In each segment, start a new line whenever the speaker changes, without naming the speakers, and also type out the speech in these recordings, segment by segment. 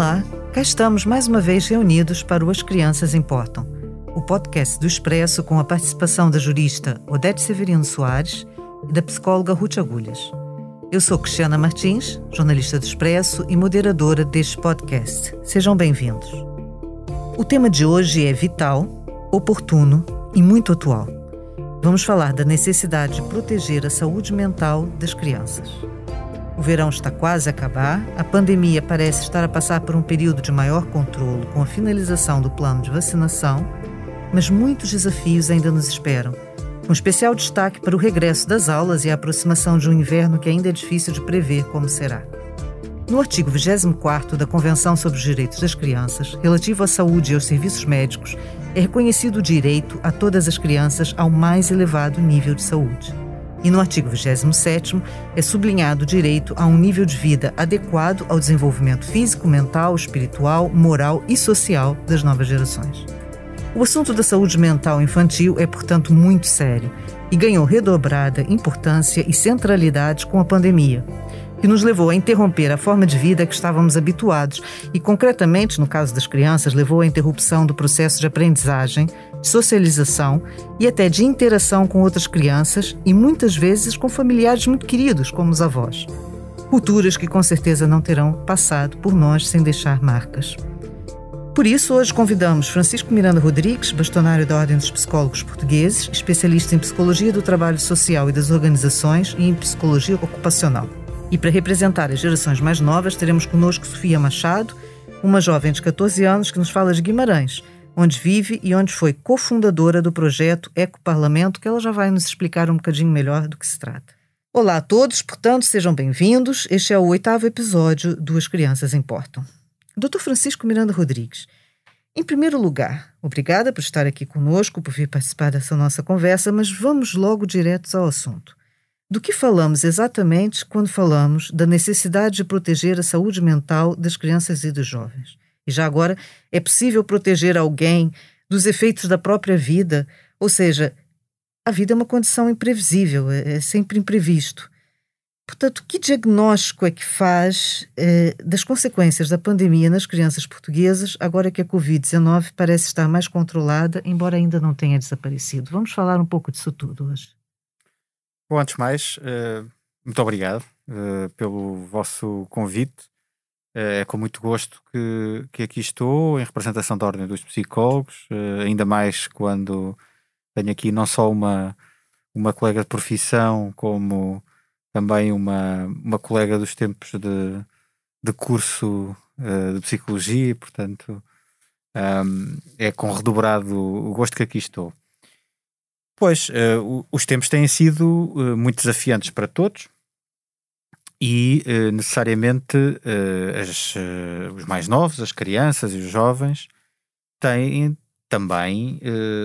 Olá, cá estamos mais uma vez reunidos para o As Crianças Importam, o podcast do Expresso com a participação da jurista Odete Severino Soares e da psicóloga Ruth Agulhas. Eu sou Cristiana Martins, jornalista do Expresso e moderadora deste podcast. Sejam bem-vindos. O tema de hoje é vital, oportuno e muito atual. Vamos falar da necessidade de proteger a saúde mental das crianças. O verão está quase a acabar, a pandemia parece estar a passar por um período de maior controle com a finalização do plano de vacinação, mas muitos desafios ainda nos esperam, com especial destaque para o regresso das aulas e a aproximação de um inverno que ainda é difícil de prever como será. No artigo 24 da Convenção sobre os Direitos das Crianças, relativo à saúde e aos serviços médicos, é reconhecido o direito a todas as crianças ao mais elevado nível de saúde. E no artigo 27 é sublinhado o direito a um nível de vida adequado ao desenvolvimento físico, mental, espiritual, moral e social das novas gerações. O assunto da saúde mental infantil é, portanto, muito sério e ganhou redobrada importância e centralidade com a pandemia, que nos levou a interromper a forma de vida que estávamos habituados e, concretamente, no caso das crianças, levou à interrupção do processo de aprendizagem, de socialização e até de interação com outras crianças e muitas vezes com familiares muito queridos, como os avós. Culturas que com certeza não terão passado por nós sem deixar marcas. Por isso, hoje convidamos Francisco Miranda Rodrigues, bastonário da Ordem dos Psicólogos Portugueses, especialista em psicologia do trabalho social e das organizações e em psicologia ocupacional. E para representar as gerações mais novas, teremos conosco Sofia Machado, uma jovem de 14 anos que nos fala de Guimarães, onde vive e onde foi cofundadora do projeto Eco Parlamento, que ela já vai nos explicar um bocadinho melhor do que se trata. Olá a todos, portanto, sejam bem-vindos. Este é o oitavo episódio do As Crianças Importam. Dr. Francisco Miranda Rodrigues, em primeiro lugar, obrigada por estar aqui conosco, por vir participar dessa nossa conversa, mas vamos logo diretos ao assunto. Do que falamos exatamente quando falamos da necessidade de proteger a saúde mental das crianças e dos jovens? E já agora, é possível proteger alguém dos efeitos da própria vida? Ou seja, a vida é uma condição imprevisível, é, é sempre imprevisto. Portanto, que diagnóstico é que faz eh, das consequências da pandemia nas crianças portuguesas, agora que a Covid-19 parece estar mais controlada, embora ainda não tenha desaparecido? Vamos falar um pouco disso tudo hoje.
Bom, antes de mais, uh, muito obrigado uh, pelo vosso convite. Uh, é com muito gosto que, que aqui estou, em representação da Ordem dos Psicólogos, ainda mais quando tenho aqui não só uma, uma colega de profissão, como também uma, uma colega dos tempos de, de curso de psicologia, portanto, um, é com redobrado o gosto que aqui estou. Pois, os tempos têm sido muito desafiantes para todos e uh, necessariamente as, os mais novos, as crianças e os jovens, têm também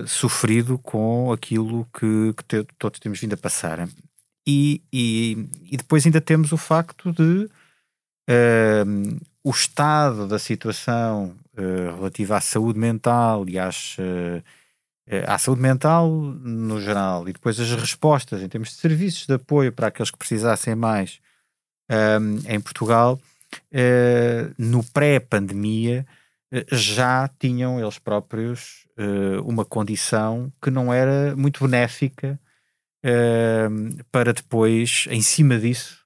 sofrido com aquilo que, que todos temos vindo a passar. E, e, e, depois ainda temos o facto de o estado da situação relativa à saúde mental e às eh, à saúde mental no geral e depois as respostas em termos de serviços de apoio para aqueles que precisassem mais um, em Portugal, uh, no pré-pandemia, uh, já tinham eles próprios uh, uma condição que não era muito benéfica para depois, em cima disso,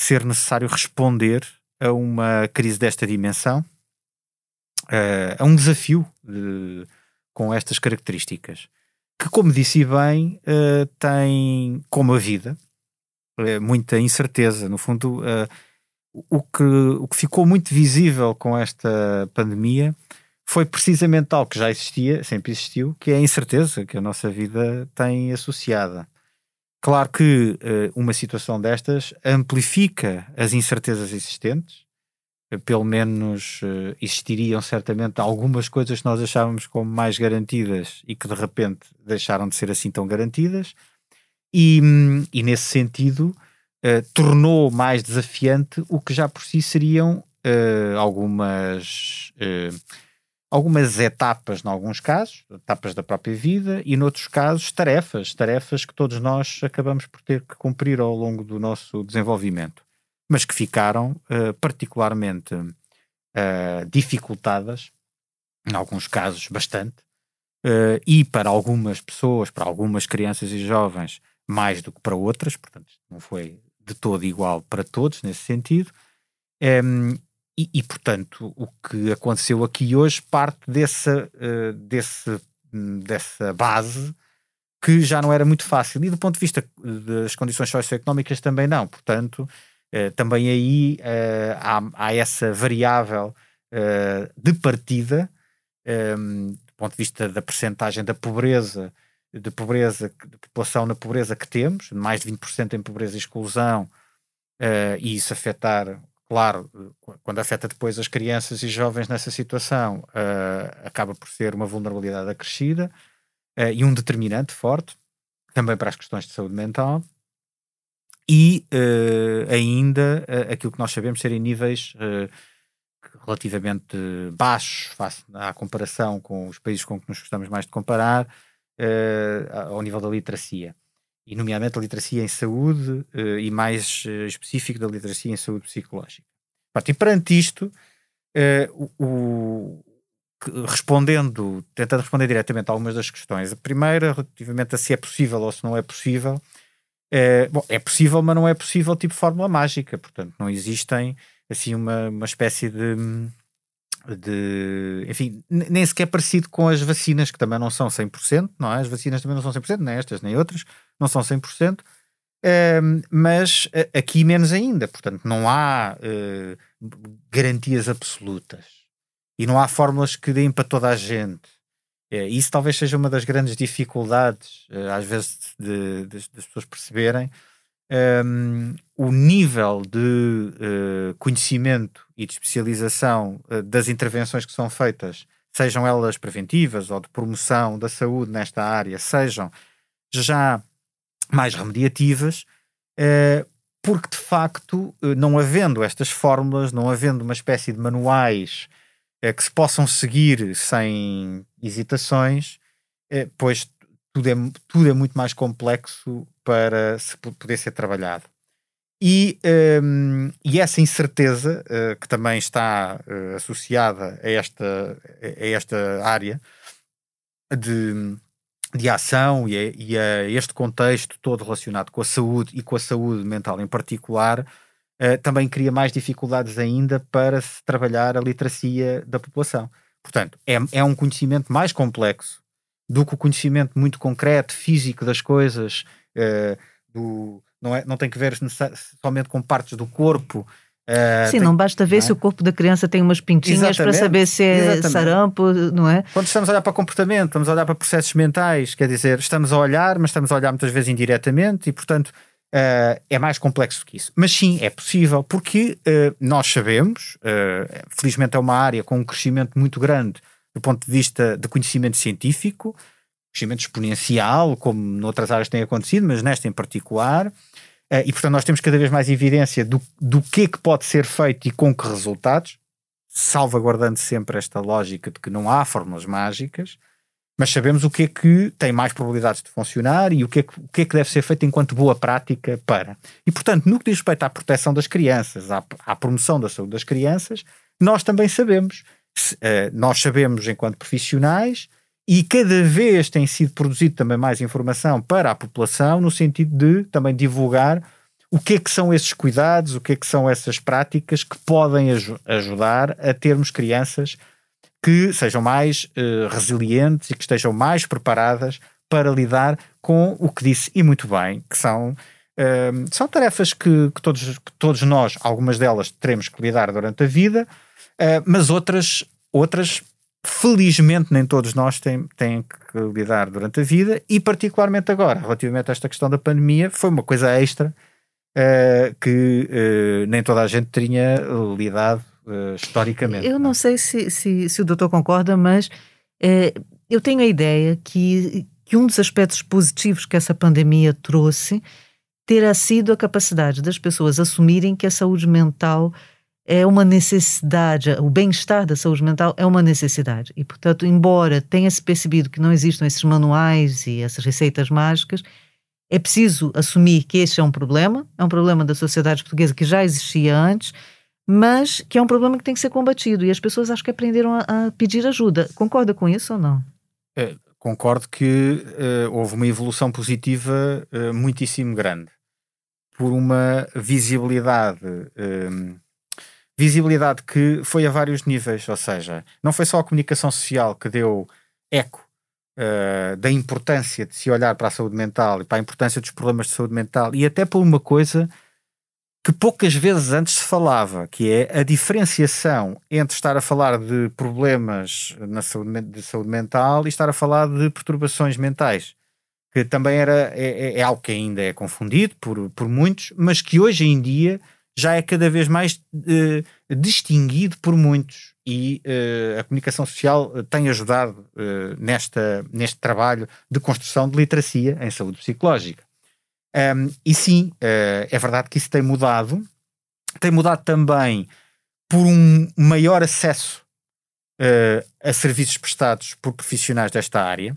ser necessário responder a uma crise desta dimensão, a um desafio de com estas características, que, como disse bem, uh, tem, como a vida, muita incerteza. No fundo, uh, o, que, o que ficou muito visível com esta pandemia foi precisamente algo que já existia, sempre existiu, que é a incerteza que a nossa vida tem associada. Claro que uma situação destas amplifica as incertezas existentes, pelo menos uh, existiriam certamente algumas coisas que nós achávamos como mais garantidas e que de repente deixaram de ser assim tão garantidas, e, e nesse sentido uh, tornou mais desafiante o que já por si seriam uh, algumas. Algumas etapas, em alguns casos, etapas da própria vida, e noutros casos, tarefas, tarefas que todos nós acabamos por ter que cumprir ao longo do nosso desenvolvimento mas que ficaram particularmente uh, dificultadas, em alguns casos bastante, uh, e para algumas pessoas, para algumas crianças e jovens, mais do que para outras, portanto, não foi de todo igual para todos nesse sentido. Um, e, e, portanto, o que aconteceu aqui hoje parte dessa, uh, desse, dessa base que já não era muito fácil. E do ponto de vista das condições socioeconómicas também não. Portanto, uh, também aí há, há, essa variável de partida, um, do ponto de vista da percentagem da pobreza, de pobreza, de população na pobreza que temos, mais de 20% em pobreza e exclusão, e isso afetar Claro, quando afeta depois as crianças e jovens nessa situação, uh, acaba por ser uma vulnerabilidade acrescida uh, e um determinante forte, também para as questões de saúde mental. E uh, ainda aquilo que nós sabemos serem níveis relativamente baixos, face à comparação com os países com que nos gostamos mais de comparar, ao nível da literacia e nomeadamente a literacia em saúde uh, e mais uh, específico da literacia em saúde psicológica. E perante isto, uh, o, o, respondendo, tentando responder diretamente a algumas das questões, a primeira relativamente a se é possível ou se não é possível, bom, é possível, mas não é possível tipo fórmula mágica, portanto não existem assim uma, uma espécie de de, enfim, nem sequer parecido com as vacinas, que também não são 100%, não é? As vacinas também não são 100%, nem estas, nem outras, não são 100%, uh, mas aqui menos ainda, portanto, não há uh, garantias absolutas e não há fórmulas que deem para toda a gente. Uh, isso talvez seja uma das grandes dificuldades, eh, às vezes, de, de, das pessoas perceberem um, o nível de uh, conhecimento e de especialização uh, das intervenções que são feitas, sejam elas preventivas ou de promoção da saúde nesta área, sejam já mais remediativas, uh, porque de facto, não havendo estas fórmulas, não havendo uma espécie de manuais que se possam seguir sem hesitações, pois tudo é, tudo é muito mais complexo para se poder ser trabalhado. E, um, e essa incerteza, uh, que também está uh, associada a esta, a esta área de, de ação e a, e a, este contexto todo relacionado com a saúde e com a saúde mental em particular, uh, também cria mais dificuldades ainda para se trabalhar a literacia da população. Portanto, é, é um conhecimento mais complexo do que o conhecimento muito concreto, físico das coisas, uh, do, não, é, não tem que ver somente com partes do corpo.
Uh, Sim, tem, não basta ver não é? se o corpo da criança tem umas pintinhas exatamente, para saber se é exatamente. sarampo, não é?
Quando estamos a olhar para comportamento, estamos a olhar para processos mentais, quer dizer, estamos a olhar, mas estamos a olhar muitas vezes indiretamente e, portanto, uh, é mais complexo que isso. Mas sim, é possível, porque uh, nós sabemos, felizmente é uma área com um crescimento muito grande do ponto de vista de conhecimento científico, crescimento exponencial, como noutras áreas tem acontecido, mas nesta em particular. Uh, e portanto, nós temos cada vez mais evidência do, do que é que pode ser feito e com que resultados, salvaguardando sempre esta lógica de que não há fórmulas mágicas, mas sabemos o que é que tem mais probabilidades de funcionar e o que é que, o que, é que deve ser feito enquanto boa prática para. E portanto, no que diz respeito à proteção das crianças, à, à promoção da saúde das crianças, nós também sabemos uh, nós sabemos enquanto profissionais e cada vez tem sido produzido também mais informação para a população no sentido de também divulgar o que é que são esses cuidados, o que é que são essas práticas que podem aj ajudar a termos crianças que sejam mais uh, resilientes e que estejam mais preparadas para lidar com o que disse e muito bem, que são, uh, são tarefas que, que, todos, que todos nós, algumas delas, teremos que lidar durante a vida, Uh, mas outras, outras, felizmente, nem todos nós têm, têm que lidar durante a vida e, particularmente agora, relativamente a esta questão da pandemia, foi uma coisa extra uh, que uh, nem toda a gente tinha lidado historicamente.
Eu não, não sei se, se, se, o doutor concorda, mas eu tenho a ideia que, que um dos aspectos positivos que essa pandemia trouxe terá sido a capacidade das pessoas assumirem que a saúde mental é uma necessidade, o bem-estar da saúde mental é uma necessidade. E, portanto, embora tenha-se percebido que não existam esses manuais e essas receitas mágicas, é preciso assumir que este é um problema, é um problema da sociedade portuguesa que já existia antes, mas que é um problema que tem que ser combatido e as pessoas acho que aprenderam a, a pedir ajuda. Concorda com isso ou não?
É, concordo que uh, houve uma evolução positiva uh, muitíssimo grande por uma visibilidade. Um, visibilidade que foi a vários níveis, ou seja, não foi só a comunicação social que deu eco uh, da importância de se olhar para a saúde mental e para a importância dos problemas de saúde mental e até por uma coisa que poucas vezes antes se falava, que é a diferenciação entre estar a falar de problemas na saúde, de saúde mental e estar a falar de perturbações mentais que também era, é, é, é, algo que ainda é confundido por, por muitos, mas que hoje em dia já é cada vez mais uh, distinguido por muitos e uh, a comunicação social tem ajudado uh, nesta, neste trabalho de construção de literacia em saúde psicológica. Um, e sim, é verdade que isso tem mudado, tem mudado também por um maior acesso a serviços prestados por profissionais desta área.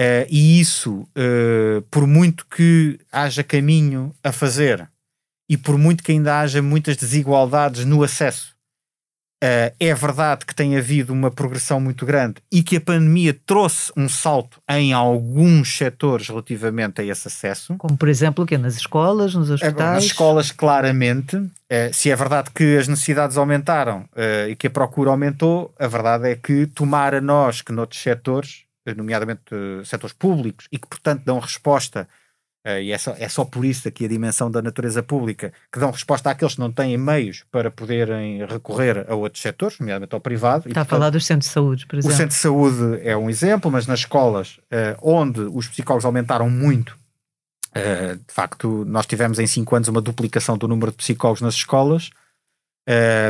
Uh, e isso, uh, por muito que haja caminho a fazer e por muito que ainda haja muitas desigualdades no acesso, uh, é verdade que tem havido uma progressão muito grande e que a pandemia trouxe um salto em alguns setores relativamente a esse acesso.
Como, por exemplo, que nas escolas, nos hospitais?
Nas escolas, claramente. se é verdade que as necessidades aumentaram e que a procura aumentou, a verdade é que tomar a nós que noutros setores nomeadamente uh, setores públicos, e que, portanto, dão resposta, uh, e é só, é só por isso aqui a dimensão da natureza pública, que dão resposta àqueles que não têm meios para poderem recorrer a outros setores, nomeadamente ao privado.
Está e, a falar dos centros de saúde, por exemplo.
O centro de saúde é um exemplo, mas nas escolas, uh, onde os psicólogos aumentaram muito, de facto, nós tivemos em 5 anos uma duplicação do número de psicólogos nas escolas,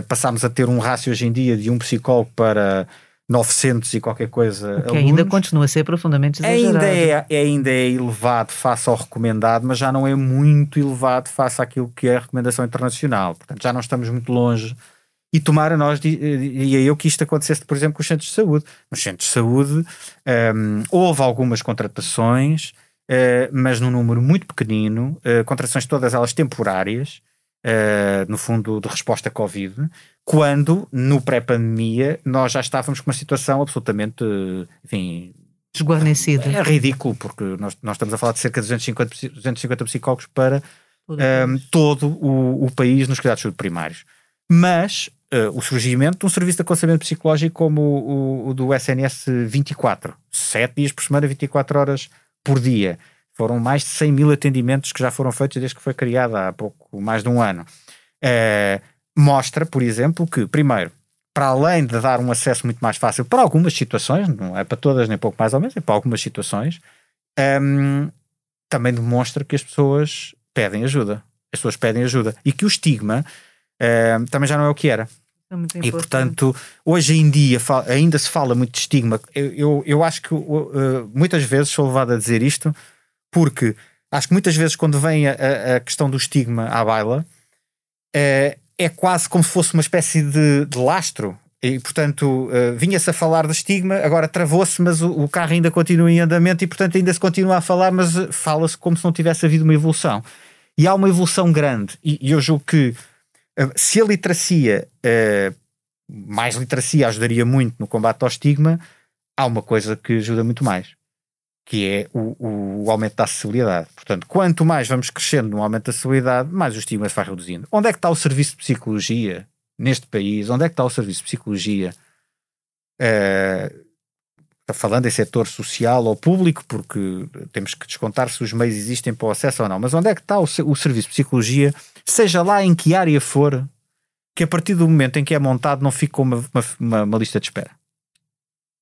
passámos a ter um rácio hoje em dia de um psicólogo para 900 e qualquer coisa.
Que alunos. ainda continua a ser profundamente
exagerado. Ainda é, ainda é elevado face ao recomendado, mas já não é muito elevado face àquilo que é a recomendação internacional. Portanto, já não estamos muito longe. E tomara nós, e é eu que isto acontecesse, por exemplo, com os centros de saúde. Nos centros de saúde um, houve algumas contratações, uh, mas num número muito pequenino, uh, contratações todas elas temporárias, uh, no fundo, de resposta à Covid, quando, no pré-pandemia, nós já estávamos com uma situação absolutamente, enfim...
Desguarnecida.
É ridículo, porque nós, nós estamos a falar de cerca de 250, 250 psicólogos para um, ehm, todo o, o, país nos cuidados primários. Mas uh, o surgimento de um serviço de aconselhamento psicológico como o, o, o do SNS 24, 7 dias por semana, 24 horas por dia, foram mais de 100 mil atendimentos que já foram feitos desde que foi criada há pouco mais de um ano. Uh, mostra, por exemplo, que, primeiro, para além de dar um acesso muito mais fácil para algumas situações, não é para todas nem pouco mais ou menos, é para algumas situações, um, também demonstra que as pessoas pedem ajuda. As pessoas pedem ajuda. E que o estigma um, também já não é o que era. É e portanto, hoje em dia ainda se fala muito de estigma. Eu, eu, eu acho que uh, muitas vezes sou levado a dizer isto porque acho que muitas vezes quando vem a, a questão do estigma à baila, é, é quase como se fosse uma espécie de, de lastro. E, portanto, uh, vinha-se a falar de estigma, agora travou-se, mas o, o, carro ainda continua em andamento e, portanto, ainda se continua a falar, mas fala-se como se não tivesse havido uma evolução. E há uma evolução grande. E, e eu julgo que uh, se a literacia, uh, mais literacia, ajudaria muito no combate ao estigma, há uma coisa que ajuda muito mais que é o, o, aumento da acessibilidade. Portanto, quanto mais vamos crescendo no aumento da acessibilidade, mais o estigma se vai reduzindo. Onde é que está o serviço de psicologia neste país? Onde é que está o serviço de psicologia? Uh, falando em setor social ou público, porque temos que descontar se os meios existem para o acesso ou não, mas onde é que está o, o serviço de psicologia, seja lá em que área for, que a partir do momento em que é montado não fica uma, uma, uma lista de espera.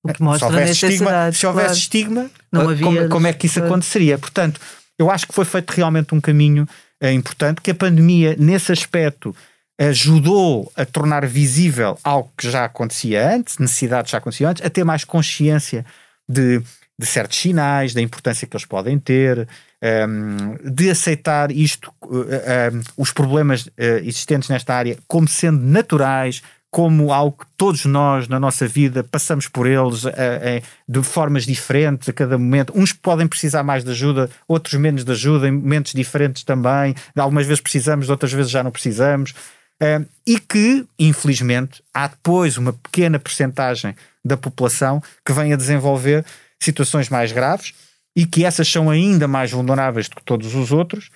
O que mostra se houvesse
estigma, se houvesse claro. estigma não havia como, como, é que isso aconteceria? Portanto, eu acho que foi feito realmente um caminho é, importante, que a pandemia, nesse aspecto, ajudou a tornar visível algo que já acontecia antes, necessidades já aconteciam antes, a ter mais consciência de, de certos sinais, da importância que eles podem ter, um, de aceitar isto, uh, uh, os problemas uh, existentes nesta área como sendo naturais, como algo que todos nós na nossa vida passamos por eles é, de formas diferentes a cada momento. Uns podem precisar mais de ajuda, outros menos de ajuda, em momentos diferentes também. Algumas vezes precisamos, outras vezes já não precisamos. uh, e que, infelizmente, há depois uma pequena percentagem da população que vem a desenvolver situações mais graves e que essas são ainda mais vulneráveis do que todos os outros.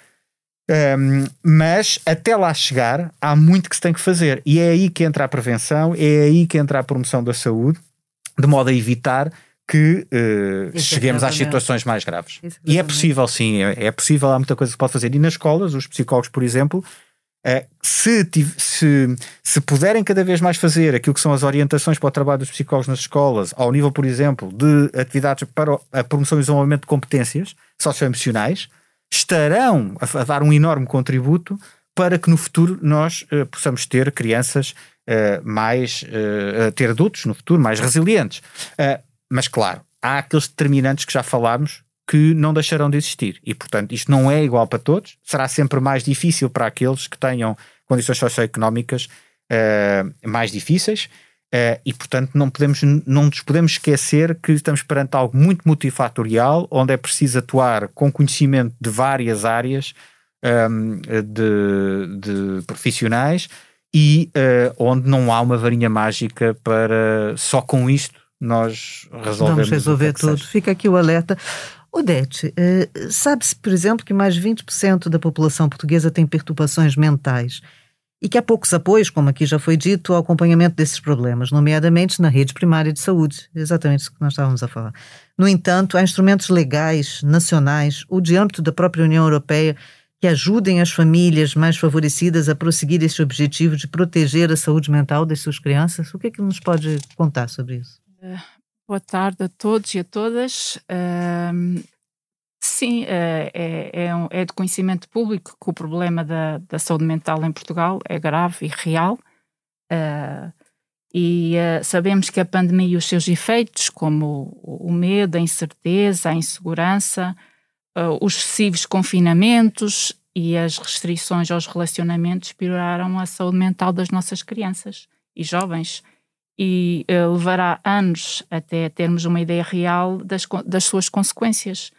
Um, mas até lá chegar, há muito que se tem que fazer, e é aí que entra a prevenção, é aí que entra a promoção da saúde, de modo a evitar que uh, cheguemos às situações mais graves. E é possível, sim, é, é, possível, há muita coisa que se pode fazer. E nas escolas, os psicólogos, por exemplo, uh, se, se, se puderem cada vez mais fazer aquilo que são as orientações para o trabalho dos psicólogos nas escolas, ao nível, por exemplo, de atividades para a promoção e desenvolvimento de competências socioemocionais, estarão a, a, dar um enorme contributo para que no futuro nós uh, possamos ter crianças uh, mais, uh, ter adultos no futuro mais resilientes. mas claro, há aqueles determinantes que já falámos que não deixarão de existir. E portanto isto não é igual para todos, será sempre mais difícil para aqueles que tenham condições socioeconómicas mais difíceis Uh, e, portanto, não, podemos, não nos podemos esquecer que estamos perante algo muito multifatorial, onde é preciso atuar com conhecimento de várias áreas um, ehm, de, de, profissionais e uh, onde não há uma varinha mágica para só com isto nós resolvermos.
Vamos resolver tudo. Seja. Fica aqui o alerta. Odete, uh, sabe-se, por exemplo, que mais de 20% da população portuguesa tem perturbações mentais e que há poucos apoios, como aqui já foi dito, ao acompanhamento desses problemas, nomeadamente na rede primária de saúde, exatamente isso que nós estávamos a falar. No entanto, há instrumentos legais, nacionais ou de âmbito da própria União Europeia que ajudem as famílias mais favorecidas a prosseguir esse objetivo de proteger a saúde mental das suas crianças? O que é que nos pode contar sobre isso?
Uh, boa tarde a todos e a todas. Uh, Sim, é, é, é, é de conhecimento público que o problema da, da saúde mental em Portugal é grave e real. Uh, e uh, sabemos que a pandemia e os seus efeitos, como o, o medo, a incerteza, a insegurança, uh, os excessivos confinamentos e as restrições aos relacionamentos pioraram a saúde mental das nossas crianças e jovens. E levará anos até termos uma ideia real das, das suas consequências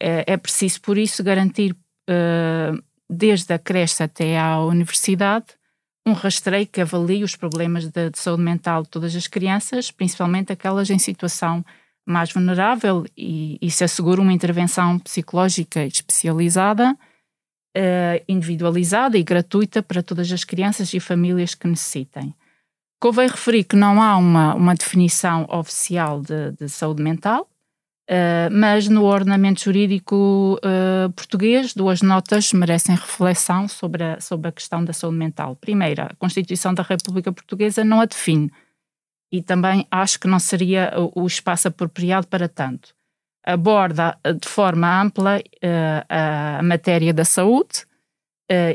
é, é preciso, por isso, garantir, uh, desde a creche até à universidade, um rastreio que avalie os problemas de, de, saúde mental de todas as crianças, principalmente aquelas em situação mais vulnerável, e, e se assegura uma intervenção psicológica especializada, uh, individualizada e gratuita para todas as crianças e famílias que necessitem. Convém referir que não há uma, uma definição oficial de, de saúde mental, Uh, mas no ordenamento jurídico uh, português, duas notas merecem reflexão sobre a, sobre a questão da saúde mental. Primeira, a Constituição da República Portuguesa não a define e também acho que não seria o, o espaço apropriado para tanto. Aborda de forma ampla uh, a, matéria da saúde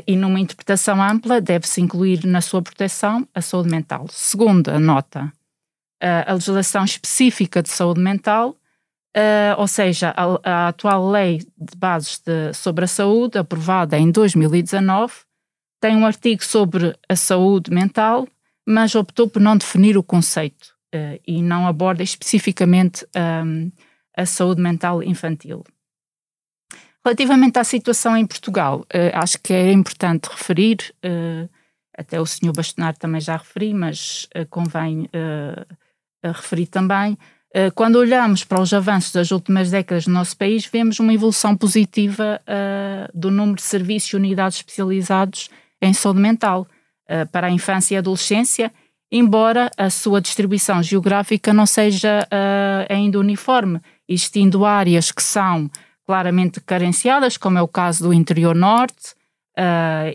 e, numa interpretação ampla, deve-se incluir na sua proteção a saúde mental. Segunda nota, a legislação específica de saúde mental Uh, ou seja, a, a, atual lei de bases de, sobre a saúde, aprovada em 2019, tem um artigo sobre a saúde mental, mas optou por não definir o conceito uh, e não aborda especificamente um, a saúde mental infantil. Relativamente à situação em Portugal, uh, acho que é importante referir, até o Sr. Bastonar também já referi, mas convém referir também, quando olhamos para os avanços das últimas décadas no nosso país, vemos uma evolução positiva uh, do número de serviços e unidades especializados em saúde mental uh, para a infância e adolescência, embora a sua distribuição geográfica não seja uh, ainda uniforme, existindo áreas que são claramente carenciadas, como é o caso do interior norte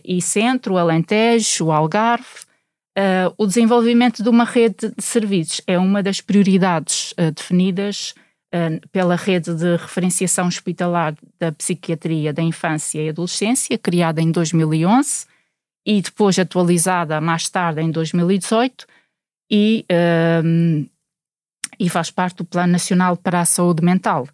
e centro, Alentejo, Algarve, Uh, o desenvolvimento de uma rede de serviços é uma das prioridades uh, definidas uh, pela rede de referenciação hospitalar da psiquiatria da infância e adolescência, criada em 2011 e depois atualizada mais tarde em 2018 e, e faz parte do Plano Nacional para a Saúde Mental.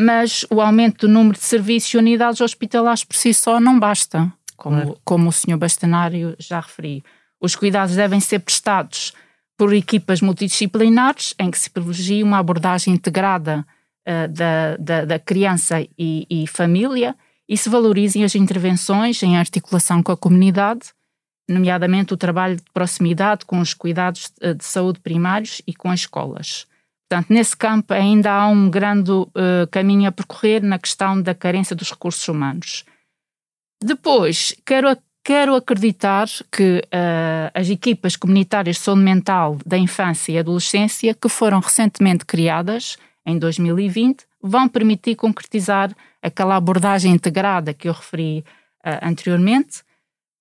mas o aumento do número de serviços e unidades hospitalares por si só não basta, como, claro. como o Sr. Bastanário já referiu. Os cuidados devem ser prestados por equipas multidisciplinares, em que se privilegia uma abordagem integrada uh, da, da, da, criança e, e, família e se valorizem as intervenções em articulação com a comunidade nomeadamente o trabalho de proximidade com os cuidados de saúde primários e com as escolas. Portanto, nesse campo ainda há um grande uh, caminho a percorrer na questão da carência dos recursos humanos. Depois, quero, quero acreditar que uh, as equipas comunitárias de saúde mental da infância e adolescência, que foram recentemente criadas em 2020, vão permitir concretizar aquela abordagem integrada que eu referi uh, anteriormente,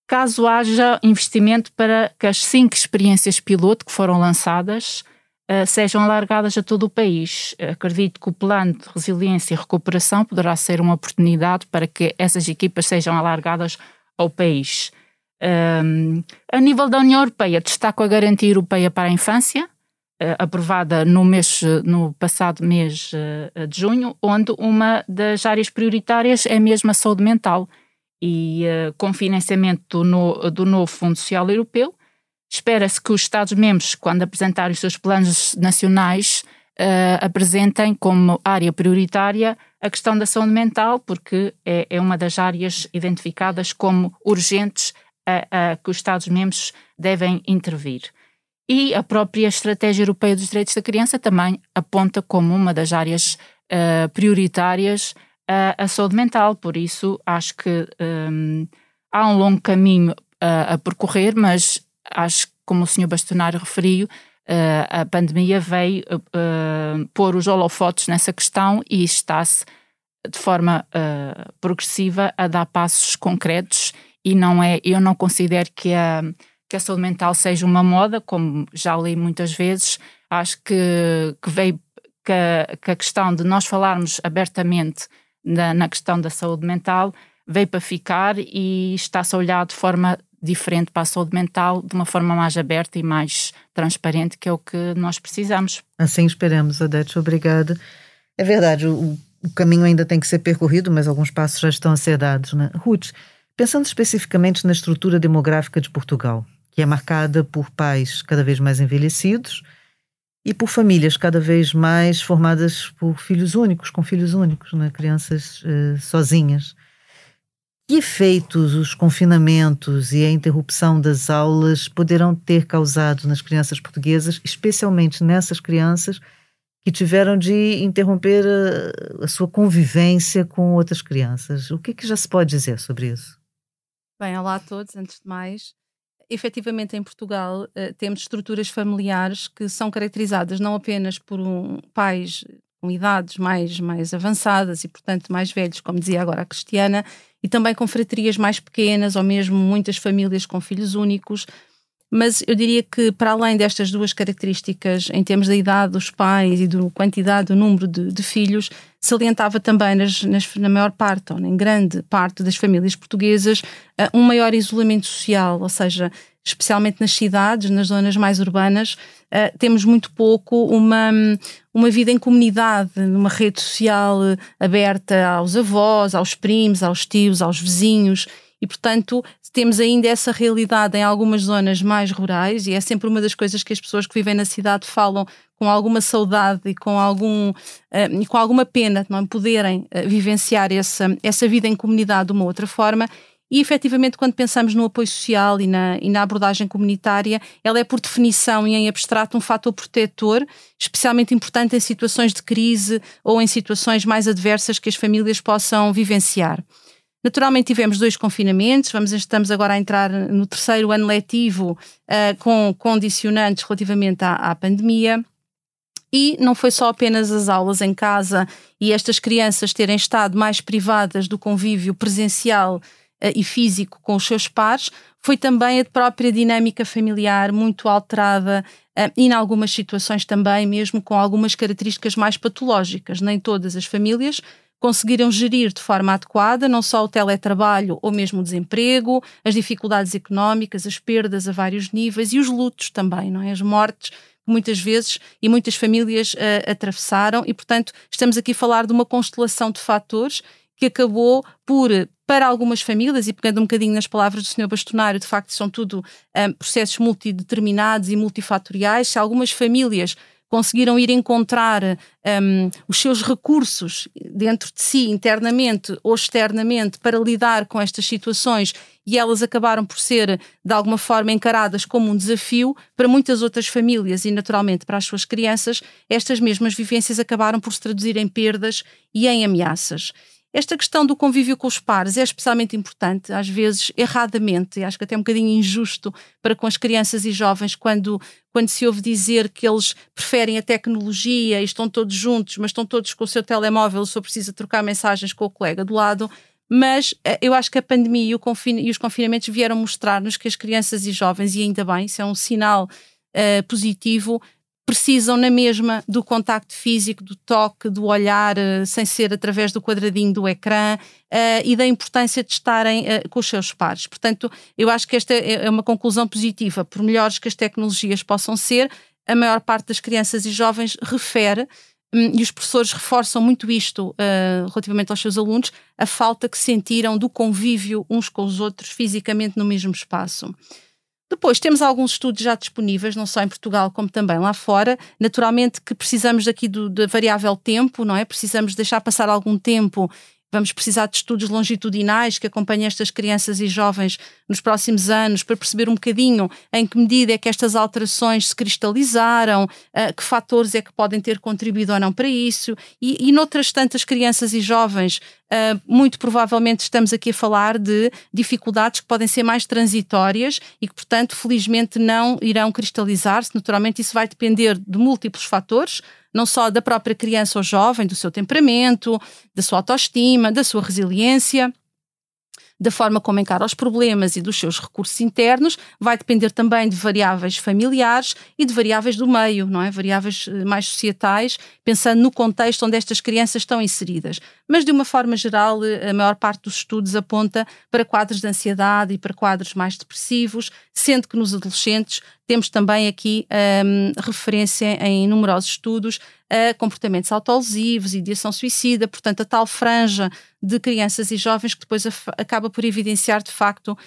caso haja investimento para que as cinco experiências piloto que foram lançadas uh, sejam alargadas a todo o país. Acredito que o plano de resiliência e recuperação poderá ser uma oportunidade para que essas equipas sejam alargadas ao país. Um, a nível da União Europeia, destaco a Garantia Europeia para a Infância, uh, aprovada no, mês, no passado mês uh, de junho, onde uma das áreas prioritárias é mesmo a saúde mental e uh, com financiamento do, no, do novo Fundo Social Europeu, Espera-se que os Estados-membros, quando apresentarem os seus planos nacionais, uh, apresentem como área prioritária a questão da saúde mental, porque é, é uma das áreas identificadas como urgentes a, a que os Estados-membros devem intervir. E a própria Estratégia Europeia dos Direitos da Criança também aponta como uma das áreas uh, prioritárias a, saúde mental. Por isso, acho que um, há um longo caminho a, a percorrer, mas acho que, como o senhor Bastonário referiu, uh, a pandemia veio uh, pôr os holofotes nessa questão e está-se de forma uh, progressiva a dar passos concretos e não é, eu não considero que a, que a saúde mental seja uma moda, como já li muitas vezes, acho que, que veio que a, que a questão de nós falarmos abertamente na, na questão da saúde mental veio para ficar e está-se a olhar de forma diferente para a saúde mental de uma forma mais aberta e mais transparente, que é o que nós precisamos.
Assim esperamos, Odete. Obrigada. É verdade, o, o caminho ainda tem que ser percorrido, mas alguns passos já estão a ser dados. Né? Ruth, pensando especificamente na estrutura demográfica de Portugal, que é marcada por pais cada vez mais envelhecidos e por famílias cada vez mais formadas por filhos únicos, com filhos únicos, né? crianças uh, sozinhas. Que efeitos os confinamentos e a interrupção das aulas poderão ter causado nas crianças portuguesas, especialmente nessas crianças que tiveram de interromper a, a sua convivência com outras crianças? O que, que já se pode dizer sobre isso?
Bem, olá a todos, antes de mais. Efetivamente, em Portugal, uh, temos estruturas familiares que são caracterizadas não apenas por um, pais com idades mais, mais avançadas e, portanto, mais velhos, como dizia agora a Cristiana, e também com fraterias mais pequenas ou mesmo muitas famílias com filhos únicos. Mas eu diria que, para além destas duas características, em termos da idade dos pais e da quantidade, do número de, de filhos, salientava também nas, nas, na maior parte, ou em grande parte das famílias portuguesas, uh, um maior isolamento social, ou seja, especialmente nas cidades, nas zonas mais urbanas, uh, temos muito pouco uma, uma vida em comunidade, numa rede social uh, aberta aos avós, aos primos, aos tios, aos vizinhos. E, portanto, temos ainda essa realidade em algumas zonas mais rurais, e é sempre uma das coisas que as pessoas que vivem na cidade falam com alguma saudade e com, algum, uh, com alguma pena de não poderem uh, vivenciar essa, essa vida em comunidade de uma outra forma. E efetivamente, quando pensamos no apoio social e na, e na abordagem comunitária, ela é por definição e em abstrato um fator protetor, especialmente importante em situações de crise ou em situações mais adversas que as famílias possam vivenciar. Naturalmente tivemos dois confinamentos, vamos, estamos agora a entrar no terceiro ano letivo uh, com condicionantes relativamente à, à pandemia. E não foi só apenas as aulas em casa e estas crianças terem estado mais privadas do convívio presencial uh, e físico com os seus pares, foi também a própria dinâmica familiar muito alterada uh, e, em algumas situações, também mesmo com algumas características mais patológicas. Nem todas as famílias conseguiram gerir de forma adequada não só o teletrabalho ou mesmo o desemprego, as dificuldades económicas, as perdas a vários níveis e os lutos também, não é? As mortes muitas vezes e muitas famílias uh, atravessaram e, portanto, estamos aqui a falar de uma constelação de fatores que acabou por, para algumas famílias, e pegando um bocadinho nas palavras do Sr. Bastonário, de facto são tudo um, processos multideterminados e multifatoriais, se algumas famílias conseguiram ir encontrar um, os seus recursos dentro de si, internamente ou externamente, para lidar com estas situações e elas acabaram por ser, de alguma forma, encaradas como um desafio para muitas outras famílias e, naturalmente, para as suas crianças, estas mesmas vivências acabaram por se traduzir em perdas e em ameaças. Esta questão do convívio com os pares é especialmente importante, às vezes erradamente, acho que até é um bocadinho injusto para com as crianças e jovens, quando, quando se ouve dizer que eles preferem a tecnologia e estão todos juntos, mas estão todos com o seu telemóvel, só precisa trocar mensagens com o colega do lado. Mas eh, eu acho que a pandemia e, confin e os confinamentos vieram mostrar-nos que as crianças e jovens, e ainda bem, isso é um sinal uh, positivo, precisam na mesma do contacto físico, do toque, do olhar, uh, sem ser através do quadradinho do ecrã uh, e da importância de estarem uh, com os seus pares. Portanto, eu acho que esta é, é uma conclusão positiva. Por melhores que as tecnologias possam ser, a maior parte das crianças e jovens refere um, e os professores reforçam muito isto relativamente aos seus alunos, a falta que sentiram do convívio uns com os outros fisicamente no mesmo espaço. Depois temos alguns estudos já disponíveis, não só em Portugal como também lá fora. Naturalmente que precisamos daqui do, da variável tempo, não é? Precisamos deixar passar algum tempo Vamos precisar de estudos longitudinais que acompanhem estas crianças e jovens nos próximos anos para perceber um bocadinho em que medida é que estas alterações se cristalizaram, uh, que fatores é que podem ter contribuído ou não para isso. E, e noutras tantas crianças e jovens, uh, muito provavelmente estamos aqui a falar de dificuldades que podem ser mais transitórias e que, portanto, felizmente não irão cristalizar-se. Naturalmente, isso vai depender de múltiplos fatores não só da própria criança ou jovem, do seu temperamento, da sua autoestima, da sua resiliência da forma como encara os problemas e dos seus recursos internos, vai depender também de variáveis familiares e de variáveis do meio, não é? Variáveis eh, mais societais, pensando no contexto onde estas crianças estão inseridas. Mas, de uma forma geral, eh, a maior parte dos estudos aponta para quadros de ansiedade e para quadros mais depressivos, sendo que nos adolescentes temos também aqui um, referência em numerosos estudos a comportamentos autolesivos, ideação suicida, portanto, a tal franja de crianças e jovens que depois acaba por evidenciar, de facto,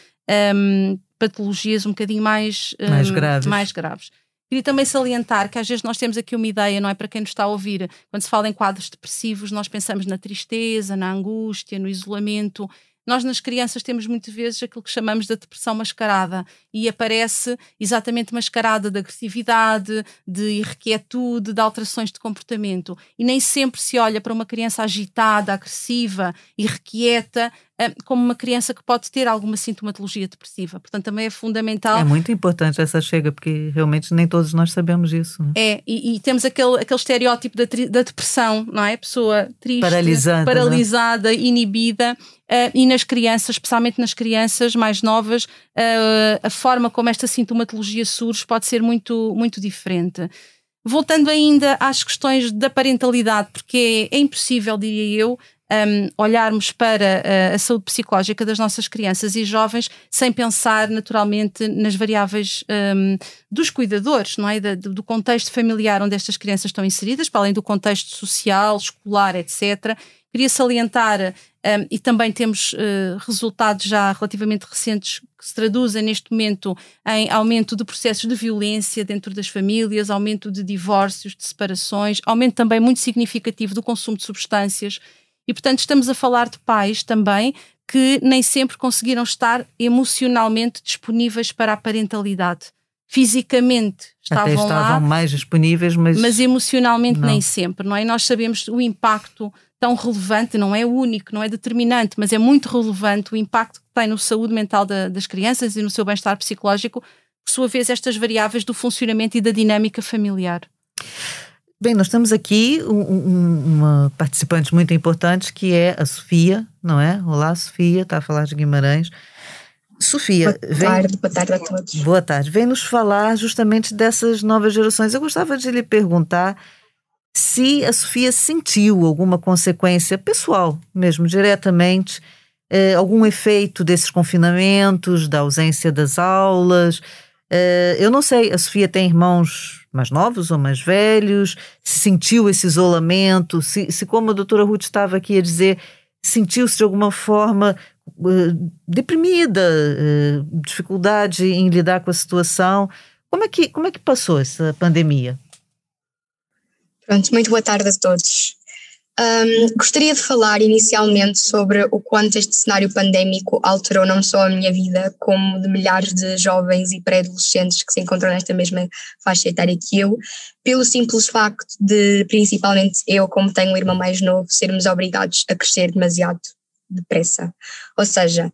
um, patologias um bocadinho mais,
um, mais, graves.
mais graves. Queria também salientar que às vezes nós temos aqui uma ideia, não é? Para quem nos está a ouvir, quando se fala em quadros depressivos, nós pensamos na tristeza, na angústia, no isolamento. Nós, nas crianças, temos muitas vezes aquilo que chamamos de depressão mascarada e aparece exatamente mascarada de agressividade, de irrequietude, de alterações de comportamento. E nem sempre se olha para uma criança agitada, agressiva, irrequieta, como uma criança que pode ter alguma sintomatologia depressiva. Portanto, também é fundamental.
É muito importante essa chega, porque realmente nem todos nós sabemos isso. Né?
É, e, e, temos aquele, aquele estereótipo da, da, depressão, não é? Pessoa triste,
paralisada,
paralisada inibida. Uh, e nas crianças, especialmente nas crianças mais novas, uh, a forma como esta sintomatologia surge pode ser muito, muito diferente. Voltando ainda às questões da parentalidade, porque é, é impossível, diria eu, um, olharmos para a, a saúde psicológica das nossas crianças e jovens sem pensar naturalmente nas variáveis um, dos cuidadores, não é? do, do contexto familiar onde estas crianças estão inseridas, para além do contexto social, escolar, etc. Queria salientar, um, e também temos uh, resultados já relativamente recentes que se traduzem neste momento em aumento de processos de violência dentro das famílias, aumento de divórcios, de separações, aumento também muito significativo do consumo de substâncias e, portanto, estamos a falar de pais também que nem sempre conseguiram estar emocionalmente disponíveis para a parentalidade. Fisicamente estavam,
Até estavam
lá,
mais disponíveis, mas,
mas emocionalmente não. nem sempre, não é? E nós sabemos o impacto tão relevante, não é único, não é determinante, mas é muito relevante o impacto que tem no saúde mental da, das crianças e no seu bem-estar psicológico, por sua vez, estas variáveis do funcionamento e da dinâmica familiar.
Bem, nós temos aqui um, um, uma participante muito importante que é a Sofia, não é? Olá, Sofia, está a falar de Guimarães. Sofia,
boa vem, tarde, boa tarde a todos.
Boa tarde. Vem nos falar justamente dessas novas gerações. Eu gostava de lhe perguntar se a Sofia sentiu alguma consequência pessoal, mesmo diretamente, eh, algum efeito desses confinamentos, da ausência das aulas. Eh, eu não sei, a Sofia tem irmãos mais novos ou mais velhos, se sentiu esse isolamento, se, se como a doutora Ruth estava aqui a dizer, sentiu-se de alguma forma uh, deprimida, uh, dificuldade em lidar com a situação. Como é que, como é que passou essa pandemia?
Pronto, muito boa tarde a todos. Um, gostaria de falar inicialmente sobre o quanto este cenário pandémico alterou não só a minha vida, como de milhares de jovens e pré-adolescentes que se encontram nesta mesma faixa etária que eu, pelo simples facto de, principalmente eu, como tenho um irmão mais novo, sermos obrigados a crescer demasiado depressa. Ou seja,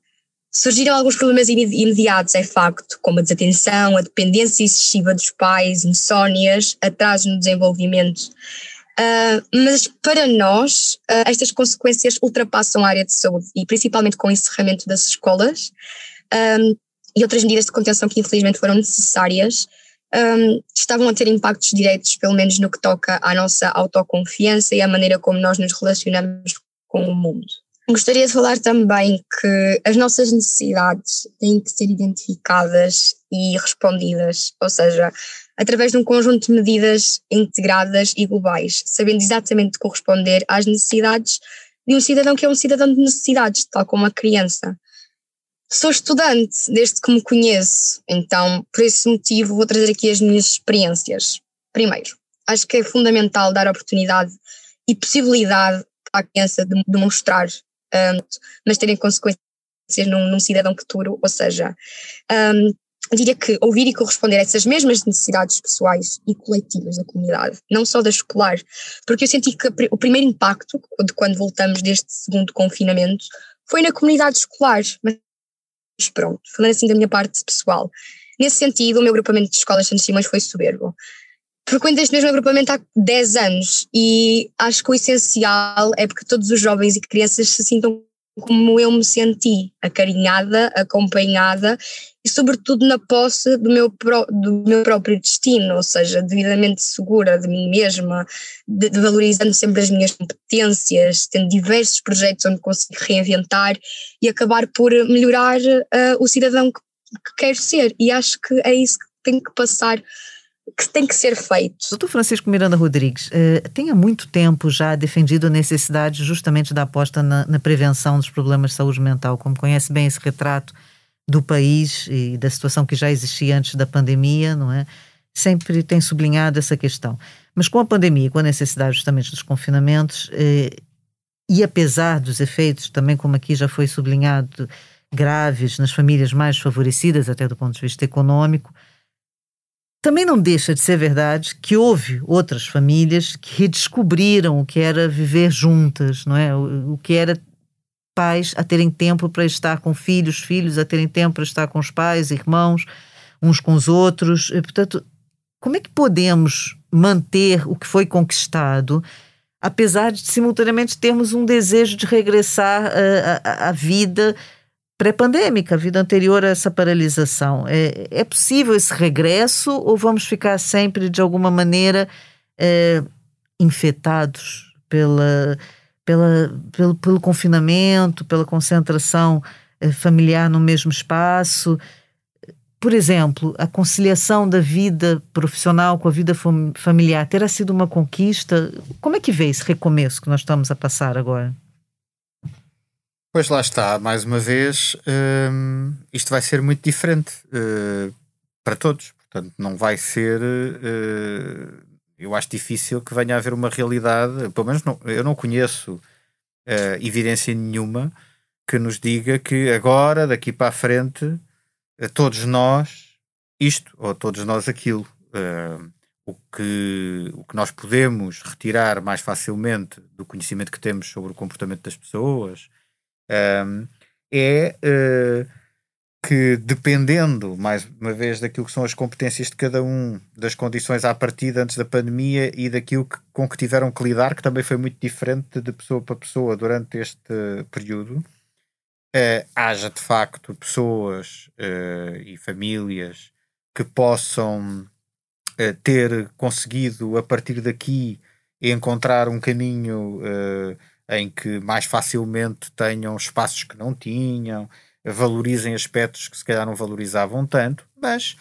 surgiram alguns problemas imediatos, é facto, como a desatenção, a dependência excessiva dos pais, insónias, atrasos no desenvolvimento. Uh, mas para nós, uh, estas consequências ultrapassam a área de saúde e principalmente com o encerramento das escolas um, e outras medidas de contenção que infelizmente foram necessárias, um, estavam a ter impactos diretos, pelo menos no que toca à nossa autoconfiança e à maneira como nós nos relacionamos com o mundo. Gostaria de falar também que as nossas necessidades têm que ser identificadas e respondidas, ou seja, através de um conjunto de medidas integradas e globais, sabendo exatamente corresponder às necessidades de um cidadão que é um cidadão de necessidades, tal como a criança. Sou estudante desde que me conheço, então, por esse motivo, vou trazer aqui as minhas experiências. Primeiro, acho que é fundamental dar oportunidade e possibilidade à criança de demonstrar um, mas terem consequências num, num, cidadão futuro, ou seja, um, diria que ouvir e corresponder a essas mesmas necessidades pessoais e coletivas da comunidade, não só da escolar, porque eu senti que o primeiro impacto de quando voltamos deste segundo confinamento foi na comunidade escolar, mas pronto, falando assim da minha parte pessoal. Nesse sentido, o meu agrupamento de escolas Santos Simões foi soberbo frequento este mesmo agrupamento há 10 anos e acho que o essencial é porque todos os jovens e crianças se sintam como eu me senti, acarinhada, acompanhada e sobretudo na posse do meu, pro, do meu próprio destino, ou seja, devidamente segura de mim mesma, de, de valorizando sempre as minhas competências, tendo diversos projetos onde consigo reinventar e acabar por melhorar uh, o cidadão que, que quero ser. E acho que é isso que tem que passar que tem que ser feito.
Doutor Francisco Miranda Rodrigues, eh, tem há muito tempo já defendido a necessidade justamente da aposta na, na, prevenção dos problemas de saúde mental, como conhece bem esse retrato do país e da situação que já existia antes da pandemia, não é? Sempre tem sublinhado essa questão. Mas com a pandemia, com a necessidade justamente dos confinamentos, eh, e apesar dos efeitos, também como aqui já foi sublinhado, graves nas famílias mais favorecidas, até do ponto de vista econômico, também não deixa de ser verdade que houve outras famílias que redescobriram o que era viver juntas, não é? O, que era pais a terem tempo para estar com filhos, filhos a terem tempo para estar com os pais, irmãos, uns com os outros. E, portanto, como é que podemos manter o que foi conquistado, apesar de simultaneamente termos um desejo de regressar à vida pré-pandêmica, a vida anterior a essa paralisação. É, é possível esse regresso ou vamos ficar sempre, de alguma maneira, é, infetados pela, pela, pelo, pelo confinamento, pela concentração é, familiar no mesmo espaço? Por exemplo, a conciliação da vida profissional com a vida familiar terá sido uma conquista? Como é que vê esse recomeço que nós estamos a passar agora?
Pois lá está, mais uma vez, hum, isto vai ser muito diferente uh, para todos. Portanto, não vai ser. Uh, eu acho difícil que venha a haver uma realidade, pelo menos não, eu não conheço uh, evidência nenhuma que nos diga que agora, daqui para a frente, todos nós isto ou todos nós aquilo. o, que, o que nós podemos retirar mais facilmente do conhecimento que temos sobre o comportamento das pessoas, um, é uh, que dependendo, mais uma vez, daquilo que são as competências de cada um, das condições à partida antes da pandemia e daquilo que, com que tiveram que lidar, que também foi muito diferente de pessoa para pessoa durante este período, uh, haja de facto pessoas uh, e famílias que possam ter conseguido a partir daqui encontrar um caminho em que mais facilmente tenham espaços que não tinham, valorizem aspectos que se calhar não valorizavam tanto, mas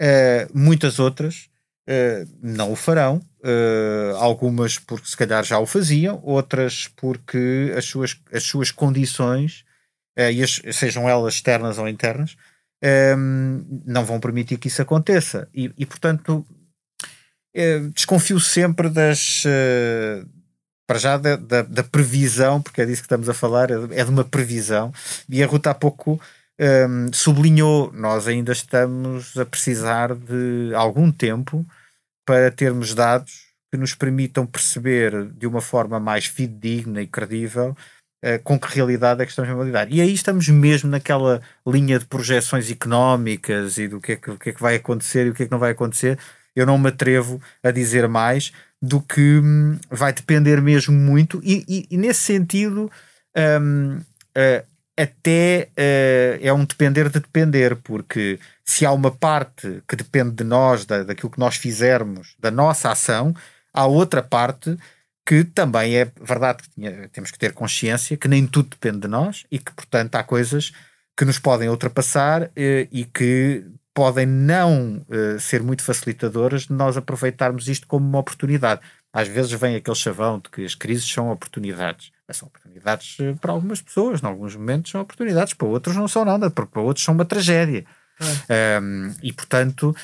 uh, muitas outras uh, não o farão. Uh, algumas porque se calhar já o faziam, outras porque as suas, as suas condições, as, sejam elas externas ou internas, não vão permitir que isso aconteça. E, e portanto, desconfio sempre das. Para já da, da, da, previsão, porque é disso que estamos a falar, é de uma previsão. E a Ruta há pouco um, sublinhou: nós ainda estamos a precisar de algum tempo para termos dados que nos permitam perceber de uma forma mais fidedigna e credível uh, com que realidade é que estamos a lidar. E aí estamos mesmo naquela linha de projeções económicas e do que é que, que, é que vai acontecer e o que é que não vai acontecer. Eu não me atrevo a dizer mais do que hum, vai depender mesmo muito, e, e, e nesse sentido. Um, uh, até uh, é um depender de depender, porque se há uma parte que depende de nós, da, daquilo que nós fizermos, da nossa ação, há outra parte que também é verdade que temos que ter consciência que nem tudo depende de nós e que, portanto, há coisas que nos podem ultrapassar uh, e que podem não uh, ser muito facilitadoras de nós aproveitarmos isto como uma oportunidade. Às vezes vem aquele chavão de que as crises são oportunidades são oportunidades eh, para algumas pessoas, em alguns momentos são oportunidades, para outros não são nada, porque para outros são uma tragédia. É. Um, e portanto, uh,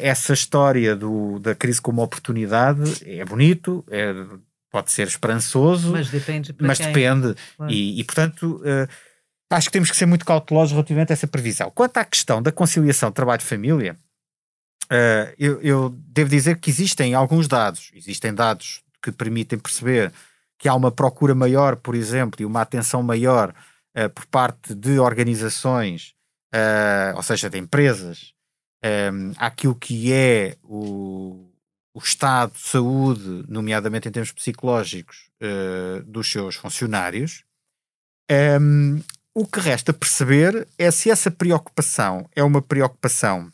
essa história do, da crise como oportunidade é bonito, é, pode ser esperançoso,
mas depende.
Mas depende. E, e, portanto, uh, acho que temos que ser muito cautelosos relativamente a essa previsão. Quanto à questão da conciliação trabalho-família, uh, eu, eu devo dizer que existem alguns dados, existem dados que permitem perceber que há uma procura maior, por exemplo, e uma atenção maior uh, por parte de organizações, uh, ou seja, de empresas, um, àquilo que é o, o, estado de saúde, nomeadamente em termos psicológicos, dos seus funcionários. Um, o que resta perceber é se essa preocupação é uma preocupação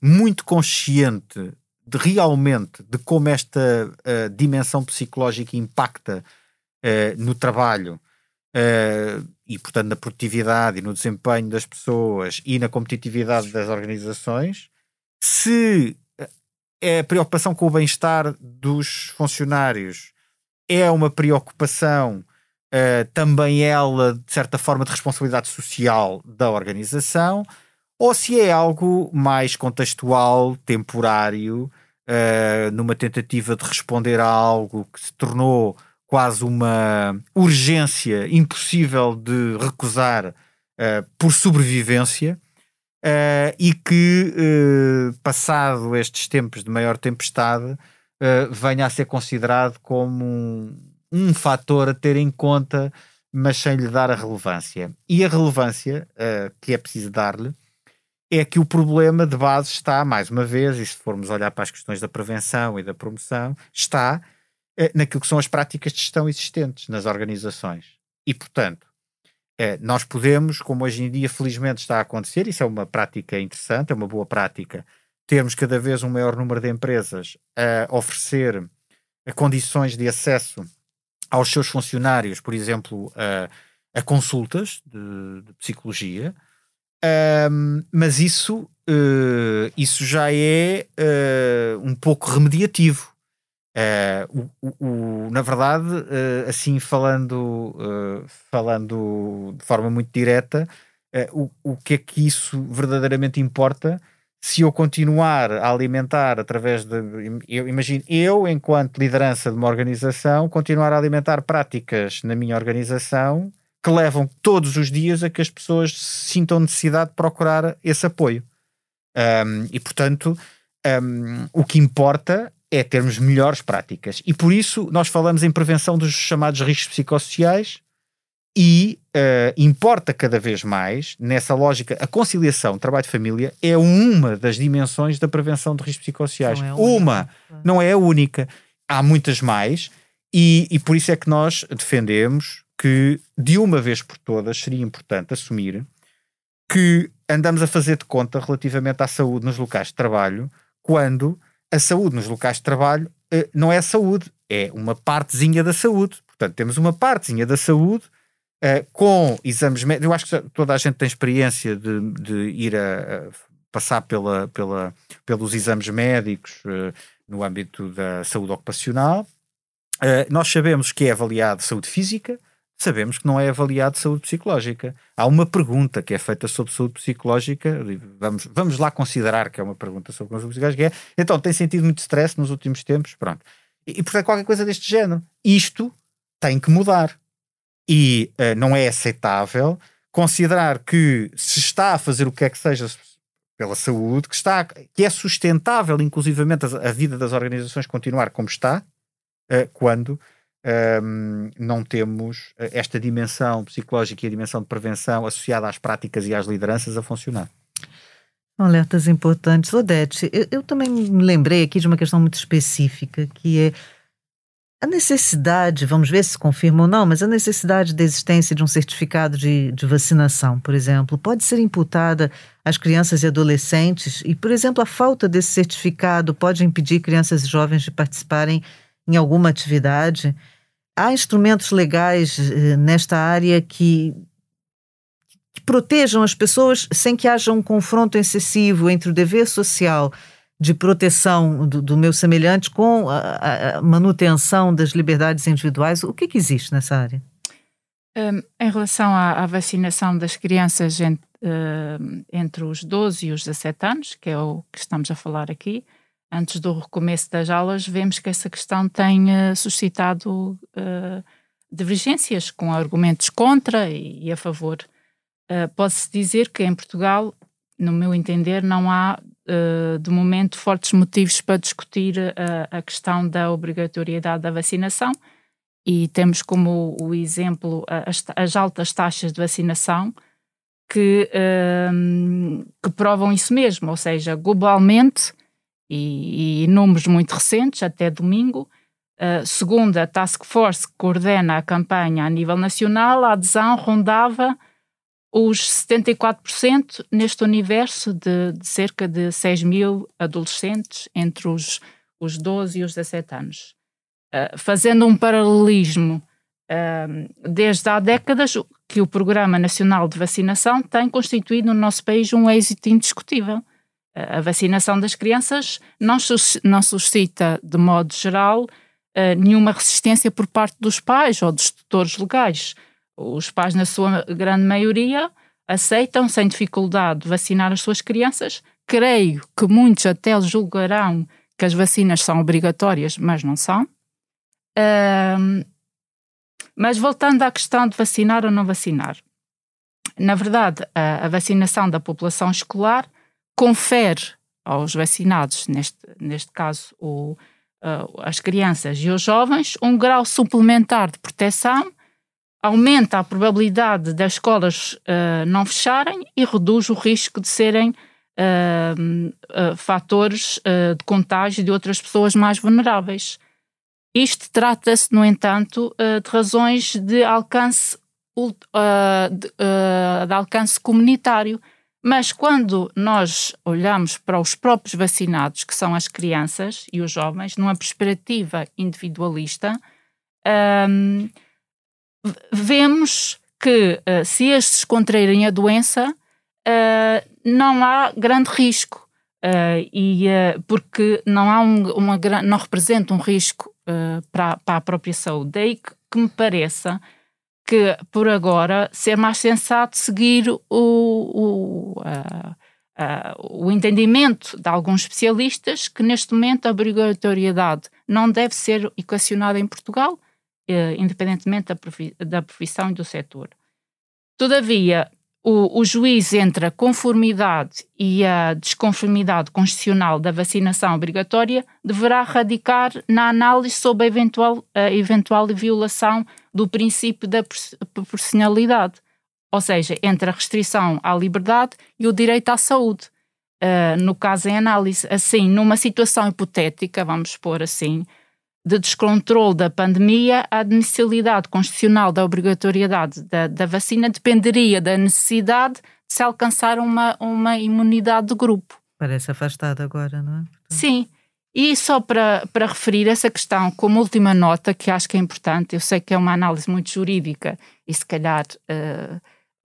muito consciente de realmente de como esta uh, dimensão psicológica impacta uh, no trabalho uh, e, portanto, na produtividade e no desempenho das pessoas e na competitividade das organizações, se é a preocupação com o bem-estar dos funcionários é uma preocupação também ela, de certa forma, de responsabilidade social da organização, ou se é algo mais contextual, temporário, uh, numa tentativa de responder a algo que se tornou quase uma urgência impossível de recusar uh, por sobrevivência. Uh, e que, passado estes tempos de maior tempestade, venha a ser considerado como um fator a ter em conta, mas sem lhe dar a relevância. E a relevância que é preciso dar-lhe é que o problema de base está, mais uma vez, e se formos olhar para as questões da prevenção e da promoção, está eh, naquilo que são as práticas de gestão existentes nas organizações. E, portanto, eh, nós podemos, como hoje em dia felizmente está a acontecer, isso é uma prática interessante, é uma boa prática, termos cada vez um maior número de empresas a oferecer condições de acesso aos seus funcionários, por exemplo, a, a consultas de, de psicologia, um, mas isso, uh, isso já é uh, um pouco remediativo. Uh, o, o, na verdade, assim falando, falando de forma muito direta, o, o que é que isso verdadeiramente importa se eu continuar a alimentar através de. Eu imagino, eu, enquanto liderança de uma organização, continuar a alimentar práticas na minha organização que levam todos os dias a que as pessoas sintam necessidade de procurar esse apoio. Um, e, portanto, um, o que importa é termos melhores práticas. E por isso nós falamos em prevenção dos chamados riscos psicossociais e uh, importa cada vez mais, nessa lógica, a conciliação trabalho-família é uma das dimensões da prevenção de riscos psicossociais. Não é uma, não é a única. Há muitas mais e, e por isso é que nós defendemos que, de uma vez por todas, seria importante assumir que andamos a fazer de conta relativamente à saúde nos locais de trabalho, quando a saúde nos locais de trabalho eh, não é a saúde, é uma partezinha da saúde. Portanto, temos uma partezinha da saúde eh, com exames médicos. Eu acho que toda a gente tem experiência de, de ir a, a, passar pela, pela, pelos exames médicos eh, no âmbito da saúde ocupacional. nós sabemos que é avaliado saúde física, sabemos que não é avaliado saúde psicológica. Há uma pergunta que é feita sobre saúde psicológica, vamos, vamos lá considerar que é uma pergunta sobre saúde psicológica, que é, então, tem sentido muito stress nos últimos tempos? Pronto. E, e portanto, qualquer coisa deste género. Isto tem que mudar. E uh, não é aceitável considerar que se está a fazer o que é que seja pela saúde, que, está, que é sustentável, inclusivamente, a, a vida das organizações continuar como está, uh, quando um, não temos eh, esta dimensão psicológica e a dimensão de prevenção associada às práticas e às lideranças a funcionar.
Alertas importantes. Odete, eu, eu também me lembrei aqui de uma questão muito específica, que é a necessidade, vamos ver se confirma ou não, mas a necessidade da existência de um certificado de, de, vacinação, por exemplo, pode ser imputada às crianças e adolescentes? E, por exemplo, a falta desse certificado pode impedir crianças e jovens de participarem em alguma atividade? Há instrumentos legais eh, nesta área que, que, protejam as pessoas sem que haja um confronto excessivo entre o dever social de proteção do, do meu semelhante com a, a, manutenção das liberdades individuais. O que, que existe nessa área?
Um, em relação à, à, vacinação das crianças entre, uh, entre os 12 e os 17 anos, que é o que estamos a falar aqui, antes do recomeço das aulas, vemos que essa questão tem uh, suscitado uh, divergências com argumentos contra e, e a favor. Uh, Pode-se dizer que em Portugal, no meu entender, não há de momento fortes motivos para discutir a questão da obrigatoriedade da vacinação e temos como o exemplo as, as altas taxas de vacinação que, que provam isso mesmo, ou seja, globalmente e, e números muito recentes, até domingo. Uh, segundo a Task Force que coordena a campanha a nível nacional, a adesão rondava os 74% neste universo de, de, cerca de 6 mil adolescentes entre os, os 12 e os 17 anos. Uh, fazendo um paralelismo, uh, desde há décadas que o Programa Nacional de Vacinação tem constituído no nosso país um êxito indiscutível a vacinação das crianças não, não suscita, de modo geral, nenhuma resistência por parte dos pais ou dos tutores legais. Os pais, na sua grande maioria, aceitam sem dificuldade vacinar as suas crianças. Creio que muitos até julgarão que as vacinas são obrigatórias, mas não são. mas voltando à questão de vacinar ou não vacinar. Na verdade, a, a vacinação da população escolar confere aos vacinados, neste, neste caso o, uh, as crianças e os jovens, um grau suplementar de proteção, aumenta a probabilidade das escolas uh, não fecharem e reduz o risco de serem uh, fatores de contágio de outras pessoas mais vulneráveis. Isto trata-se, no entanto, de razões de alcance, de, de alcance comunitário mas quando nós olhamos para os próprios vacinados, que são as crianças e os jovens, numa perspectiva individualista, um, vemos que uh, se estes contraírem a doença, uh, não há grande risco. Uh, e, porque não, há um, uma, não representa um risco para, para, a própria saúde. Daí que, que me pareça que, por agora, ser mais sensato seguir o, o, o entendimento de alguns especialistas que, neste momento, a obrigatoriedade não deve ser equacionada em Portugal, eh, independentemente da, da profissão e do setor. Todavia, o, o, juiz entre a conformidade e a desconformidade constitucional da vacinação obrigatória deverá radicar na análise sobre a eventual, a eventual violação do princípio da proporcionalidade, ou seja, entre a restrição à liberdade e o direito à saúde. Uh, no caso em análise, assim, numa situação hipotética, vamos pôr assim, de descontrole da pandemia, a admissibilidade constitucional da obrigatoriedade da, da, vacina dependeria da necessidade de se alcançar uma, uma imunidade de grupo.
Parece afastado agora, não é?
Sim. E só para, para referir essa questão como última nota, que acho que é importante, eu sei que é uma análise muito jurídica e se calhar uh,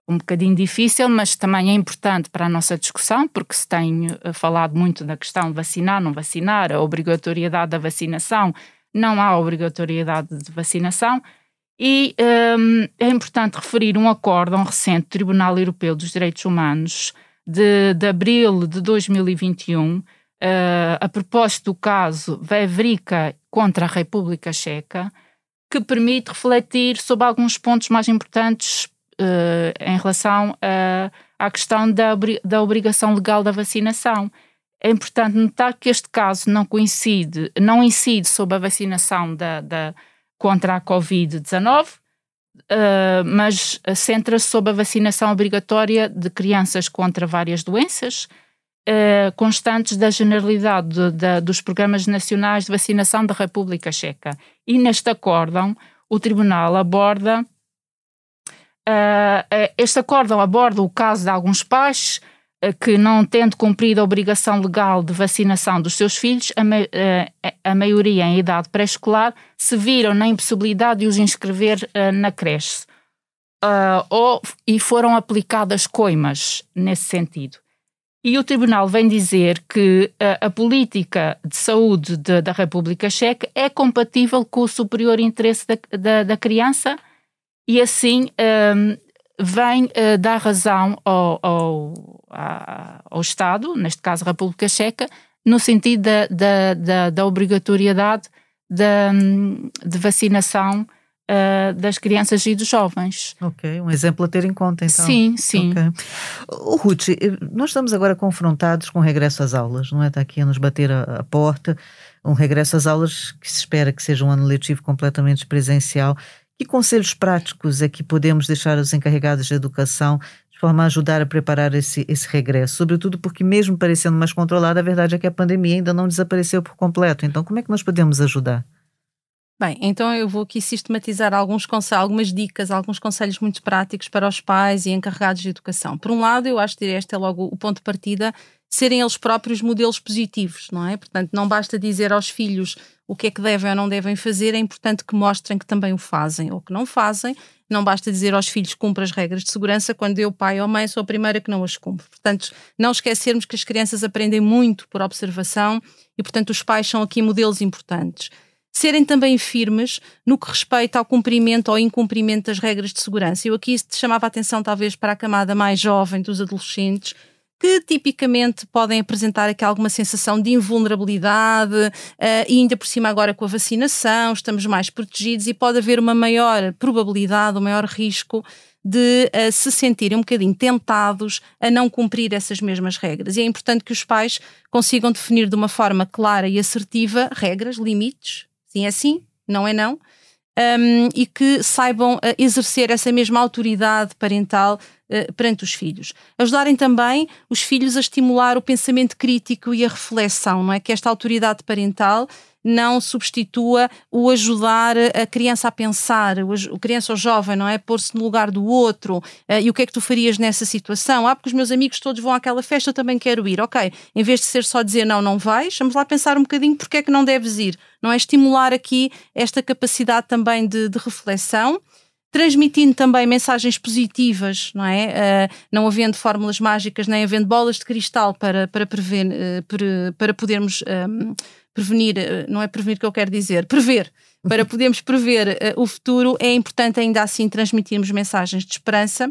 um bocadinho difícil, mas também é importante para a nossa discussão, porque se tem uh, falado muito da questão vacinar, não vacinar, a obrigatoriedade da vacinação, não há obrigatoriedade de vacinação. E um, é importante referir um acórdão recente do Tribunal Europeu dos Direitos Humanos de, de abril de 2021, uh, a propósito do caso Vevrica contra a República Checa, que permite refletir sobre alguns pontos mais importantes uh, em relação a, à questão da, da obrigação legal da vacinação. É importante notar que este caso não coincide, não incide sobre a vacinação da, da contra a Covid-19, uh, mas centra-se sobre a vacinação obrigatória de crianças contra várias doenças, uh, constantes da generalidade de, de, dos programas nacionais de vacinação da República Checa. E neste acórdão, o Tribunal aborda. Uh, este acórdão aborda o caso de alguns pais que, não tendo cumprido a obrigação legal de vacinação dos seus filhos, a, ma a maioria em idade pré-escolar, se viram na impossibilidade de os inscrever na creche. Uh, ou, e foram aplicadas coimas nesse sentido. E o Tribunal vem dizer que uh, a política de saúde de, da República Checa é compatível com o superior interesse da, da, da criança e assim vem uh, dar razão ao, ao, ao, Estado, neste caso a República Checa, no sentido da, da, da, da obrigatoriedade da, de vacinação uh, das crianças e dos jovens.
Ok, um exemplo a ter em conta então.
Sim, sim. Okay.
O Ruth, nós estamos agora confrontados com o regresso às aulas, não é? Está aqui a nos bater a, a porta, um regresso às aulas que se espera que seja um ano letivo completamente presencial. Que conselhos práticos é que podemos deixar aos encarregados de educação forma a ajudar a preparar esse, esse regresso? Sobretudo porque, mesmo parecendo mais controlado, a verdade é que a pandemia ainda não desapareceu por completo. Então, como é que nós podemos ajudar?
Bem, então eu vou aqui sistematizar alguns algumas dicas, alguns conselhos muito práticos para os pais e encarregados de educação. Por um lado, eu acho que este é logo o ponto de partida, serem eles próprios modelos positivos, não é? Portanto, não basta dizer aos filhos o que é que devem ou não devem fazer, é importante que mostrem que também o fazem ou que não fazem. Não basta dizer aos filhos cumpra as regras de segurança quando eu, pai ou mãe, sou a primeira que não as cumpre. Portanto, não esquecermos que as crianças aprendem muito por observação e, portanto, os pais são aqui modelos importantes serem também firmes no que respeita ao cumprimento ou incumprimento das regras de segurança. Eu aqui chamava a atenção talvez para a camada mais jovem dos adolescentes, que tipicamente podem apresentar aqui alguma sensação de invulnerabilidade uh, e ainda por cima agora com a vacinação estamos mais protegidos e pode haver uma maior probabilidade, um maior risco de uh, se sentirem um bocadinho tentados a não cumprir essas mesmas regras. E é importante que os pais consigam definir de uma forma clara e assertiva regras, limites, sim é sim, não é não, um, e que saibam uh, exercer essa mesma autoridade parental uh, perante os filhos. Ajudarem também os filhos a estimular o pensamento crítico e a reflexão, não é? Que esta autoridade parental não substitua o ajudar a criança a pensar, o, criança ou jovem, não é? Pôr-se no lugar do outro. Uh, e o que é que tu farias nessa situação? Ah, porque os meus amigos todos vão àquela festa, eu também quero ir. Ok, em vez de ser só dizer não, não vais, vamos lá pensar um bocadinho porque é que não deves ir. Não é? Estimular aqui esta capacidade também de, de reflexão transmitindo também mensagens positivas, não é? Uh, não havendo fórmulas mágicas, nem havendo bolas de cristal para, para, prever, uh, para, para podermos um, prevenir, uh, não é prevenir que eu quero dizer, prever. Para podermos prever o futuro, é importante ainda assim transmitirmos mensagens de esperança.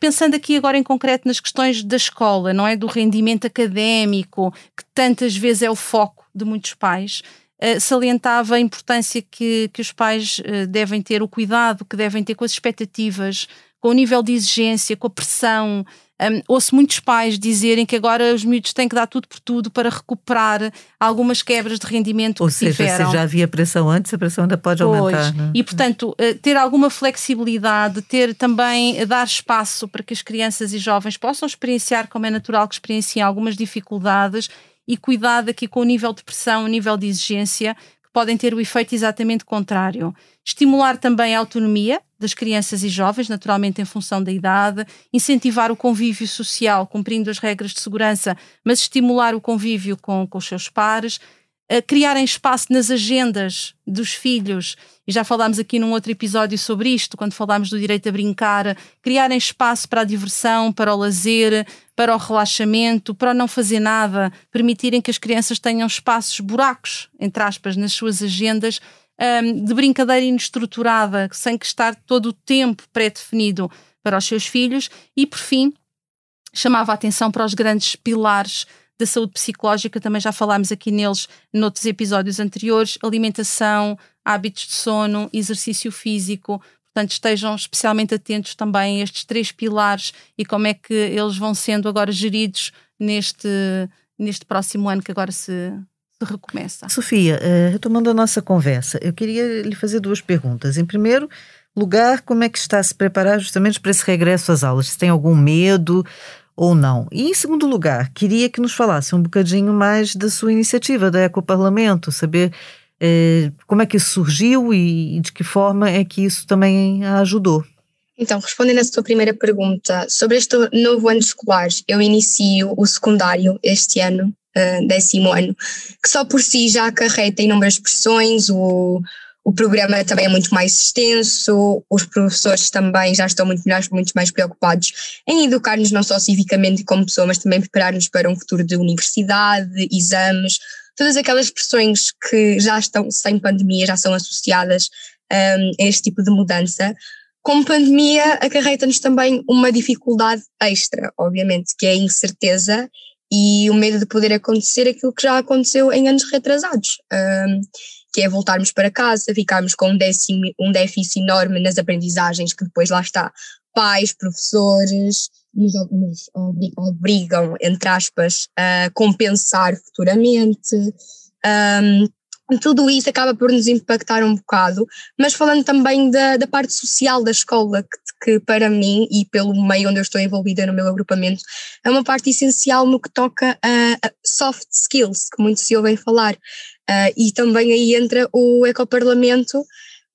pensando aqui agora em concreto nas questões da escola, não é? Do rendimento académico, que tantas vezes é o foco de muitos pais. Uh, salientava a importância que, que os pais uh, devem ter, o cuidado que devem ter com as expectativas, com o nível de exigência, com a pressão. Um, ouço muitos pais dizerem que agora os miúdos têm que dar tudo por tudo para recuperar algumas quebras de rendimento
Ou
que
seja,
tiveram.
se já havia pressão antes, a pressão ainda pode
pois.
aumentar. Né?
E, portanto, uh, ter alguma flexibilidade, ter também, dar espaço para que as crianças e jovens possam experienciar, como é natural que experienciem algumas dificuldades e cuidado aqui com o nível de pressão, o nível de exigência, que podem ter o efeito exatamente contrário. Estimular também a autonomia das crianças e jovens, naturalmente em função da idade, incentivar o convívio social, cumprindo as regras de segurança, mas estimular o convívio com, com os seus pares, criarem espaço nas agendas dos filhos, e já falámos aqui num outro episódio sobre isto, quando falámos do direito a brincar, criarem espaço para a diversão, para o lazer, para o relaxamento, para o não fazer nada, permitirem que as crianças tenham espaços, buracos, entre aspas, nas suas agendas, um, de brincadeira inestruturada, sem que estar todo o tempo pré-definido para os seus filhos. E, por fim, chamava a atenção para os grandes pilares da saúde psicológica, também já falámos aqui neles noutros episódios anteriores: alimentação, hábitos de sono, exercício físico. Portanto, estejam especialmente atentos também a estes três pilares e como é que eles vão sendo agora geridos neste, neste próximo ano que agora se, se recomeça.
Sofia, uh, retomando a nossa conversa, eu queria lhe fazer duas perguntas. Em primeiro lugar, como é que está a se preparar justamente para esse regresso às aulas? Se tem algum medo ou não? E em segundo lugar, queria que nos falasse um bocadinho mais da sua iniciativa da Ecoparlamento, saber eh, como é que isso surgiu e de que forma é que isso também a ajudou.
Então, respondendo à sua primeira pergunta, sobre este novo ano escolar, eu inicio o secundário este ano, uh, décimo ano, que só por si já acarreta inúmeras pressões, o, o programa também é muito mais extenso, os professores também já estão muito mais, muito mais preocupados em educar-nos não só civicamente como pessoa, mas também preparar-nos para um futuro de universidade, exames, todas aquelas pressões que já estão sem pandemia, já são associadas um, a este tipo de mudança. Com pandemia, acarreta-nos também uma dificuldade extra, obviamente, que é a incerteza e o medo de poder acontecer aquilo que já aconteceu em anos retrasados. Um, que é voltarmos para casa, ficarmos com um, décimo, um déficit enorme nas aprendizagens, que depois lá está, pais, professores, nos, obrigam, entre aspas, a compensar futuramente. Um, tudo isso acaba por nos impactar um bocado, mas falando também da, da parte social da escola, que, que, para mim e pelo meio onde eu estou envolvida no meu agrupamento, é uma parte essencial no que toca a, a soft skills, que muito se ouvem falar. Uh, e também aí entra o ecoparlamento,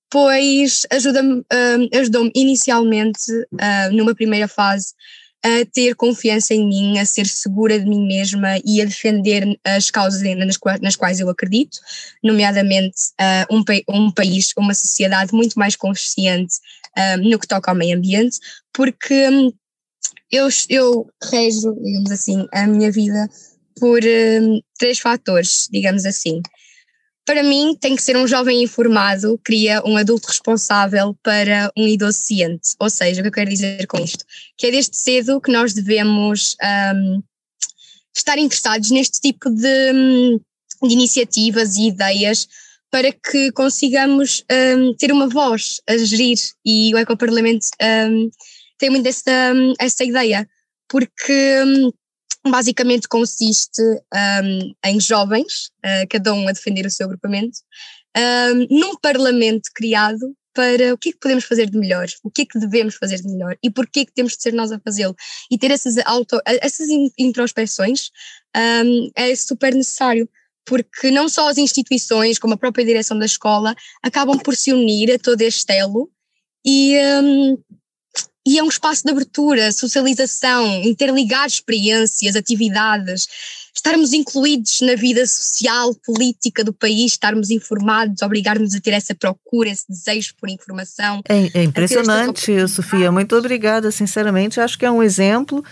pois ajuda-me, uh, ajudou-me inicialmente, uh, numa primeira fase, a ter confiança em mim, a ser segura de mim mesma e a defender as causas nas, quais, nas quais eu acredito, nomeadamente uh, um, um, país, uma sociedade muito mais consciente uh, no que toca ao meio ambiente, porque um, eu, eu rejo, digamos assim, a minha vida por um, três fatores, digamos assim. Para mim, tem que ser um jovem informado, cria um adulto responsável para um idoso ciente. Ou seja, o que eu quero dizer com isto? Que é desde cedo que nós devemos um, estar interessados neste tipo de, hum, de, iniciativas e ideias para que consigamos um, ter uma voz a gerir. E o Ecoparlamento um, tem muito essa, hum, essa ideia, porque hum, basicamente consiste um, em jovens, uh, cada um a defender o seu agrupamento, um, num parlamento criado para o que é que podemos fazer de melhor, o que é que devemos fazer de melhor e porquê é que temos de ser nós a fazê-lo. E ter essas, auto, essas introspeções um, é super necessário, porque não só as instituições, como a própria direção da escola, acabam por se unir a todo este elo e um, e é um espaço de abertura, socialização, interligar experiências, atividades, estarmos incluídos na vida social, política do país, estarmos informados, obrigar-nos a ter essa procura, esse desejo por informação.
É, é impressionante, Sofia. Muito obrigada, sinceramente. Acho que é um exemplo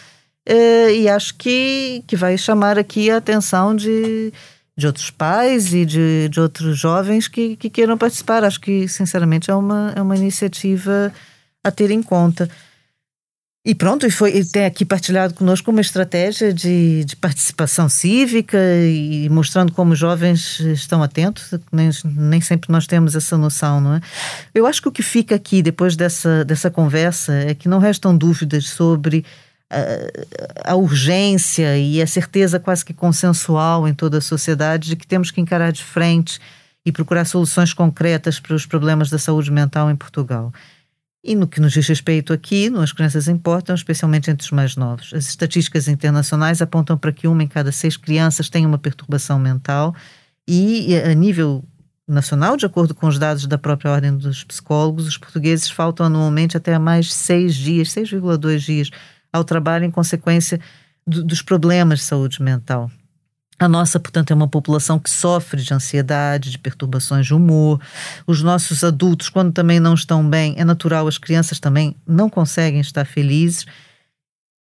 eh, e acho que, que vai chamar aqui a atenção de, de outros pais e de, de outros jovens que, que queiram participar. Acho que, sinceramente, é uma, é uma iniciativa a ter em conta. E pronto, e foi, tem aqui partilhado conosco uma estratégia de, de participação cívica e mostrando como os jovens estão atentos, nem, nem sempre nós temos essa noção, não é? Eu acho que o que fica aqui depois dessa, dessa conversa é que não restam dúvidas sobre a, a urgência e a certeza quase que consensual em toda a sociedade de que temos que encarar de frente e procurar soluções concretas para os problemas da saúde mental em Portugal. E no que nos diz respeito aqui, as crianças importam, especialmente entre os mais novos. As estatísticas internacionais apontam para que uma em cada seis crianças tem uma perturbação mental e a nível nacional, de acordo com os dados da própria Ordem dos Psicólogos, os portugueses faltam anualmente até mais seis dias, 6,2 dias ao trabalho em consequência do, dos problemas de saúde mental. A nossa, portanto, é uma população que sofre de ansiedade, de perturbações de humor. Os nossos adultos, quando também não estão bem, é natural, as crianças também não conseguem estar felizes.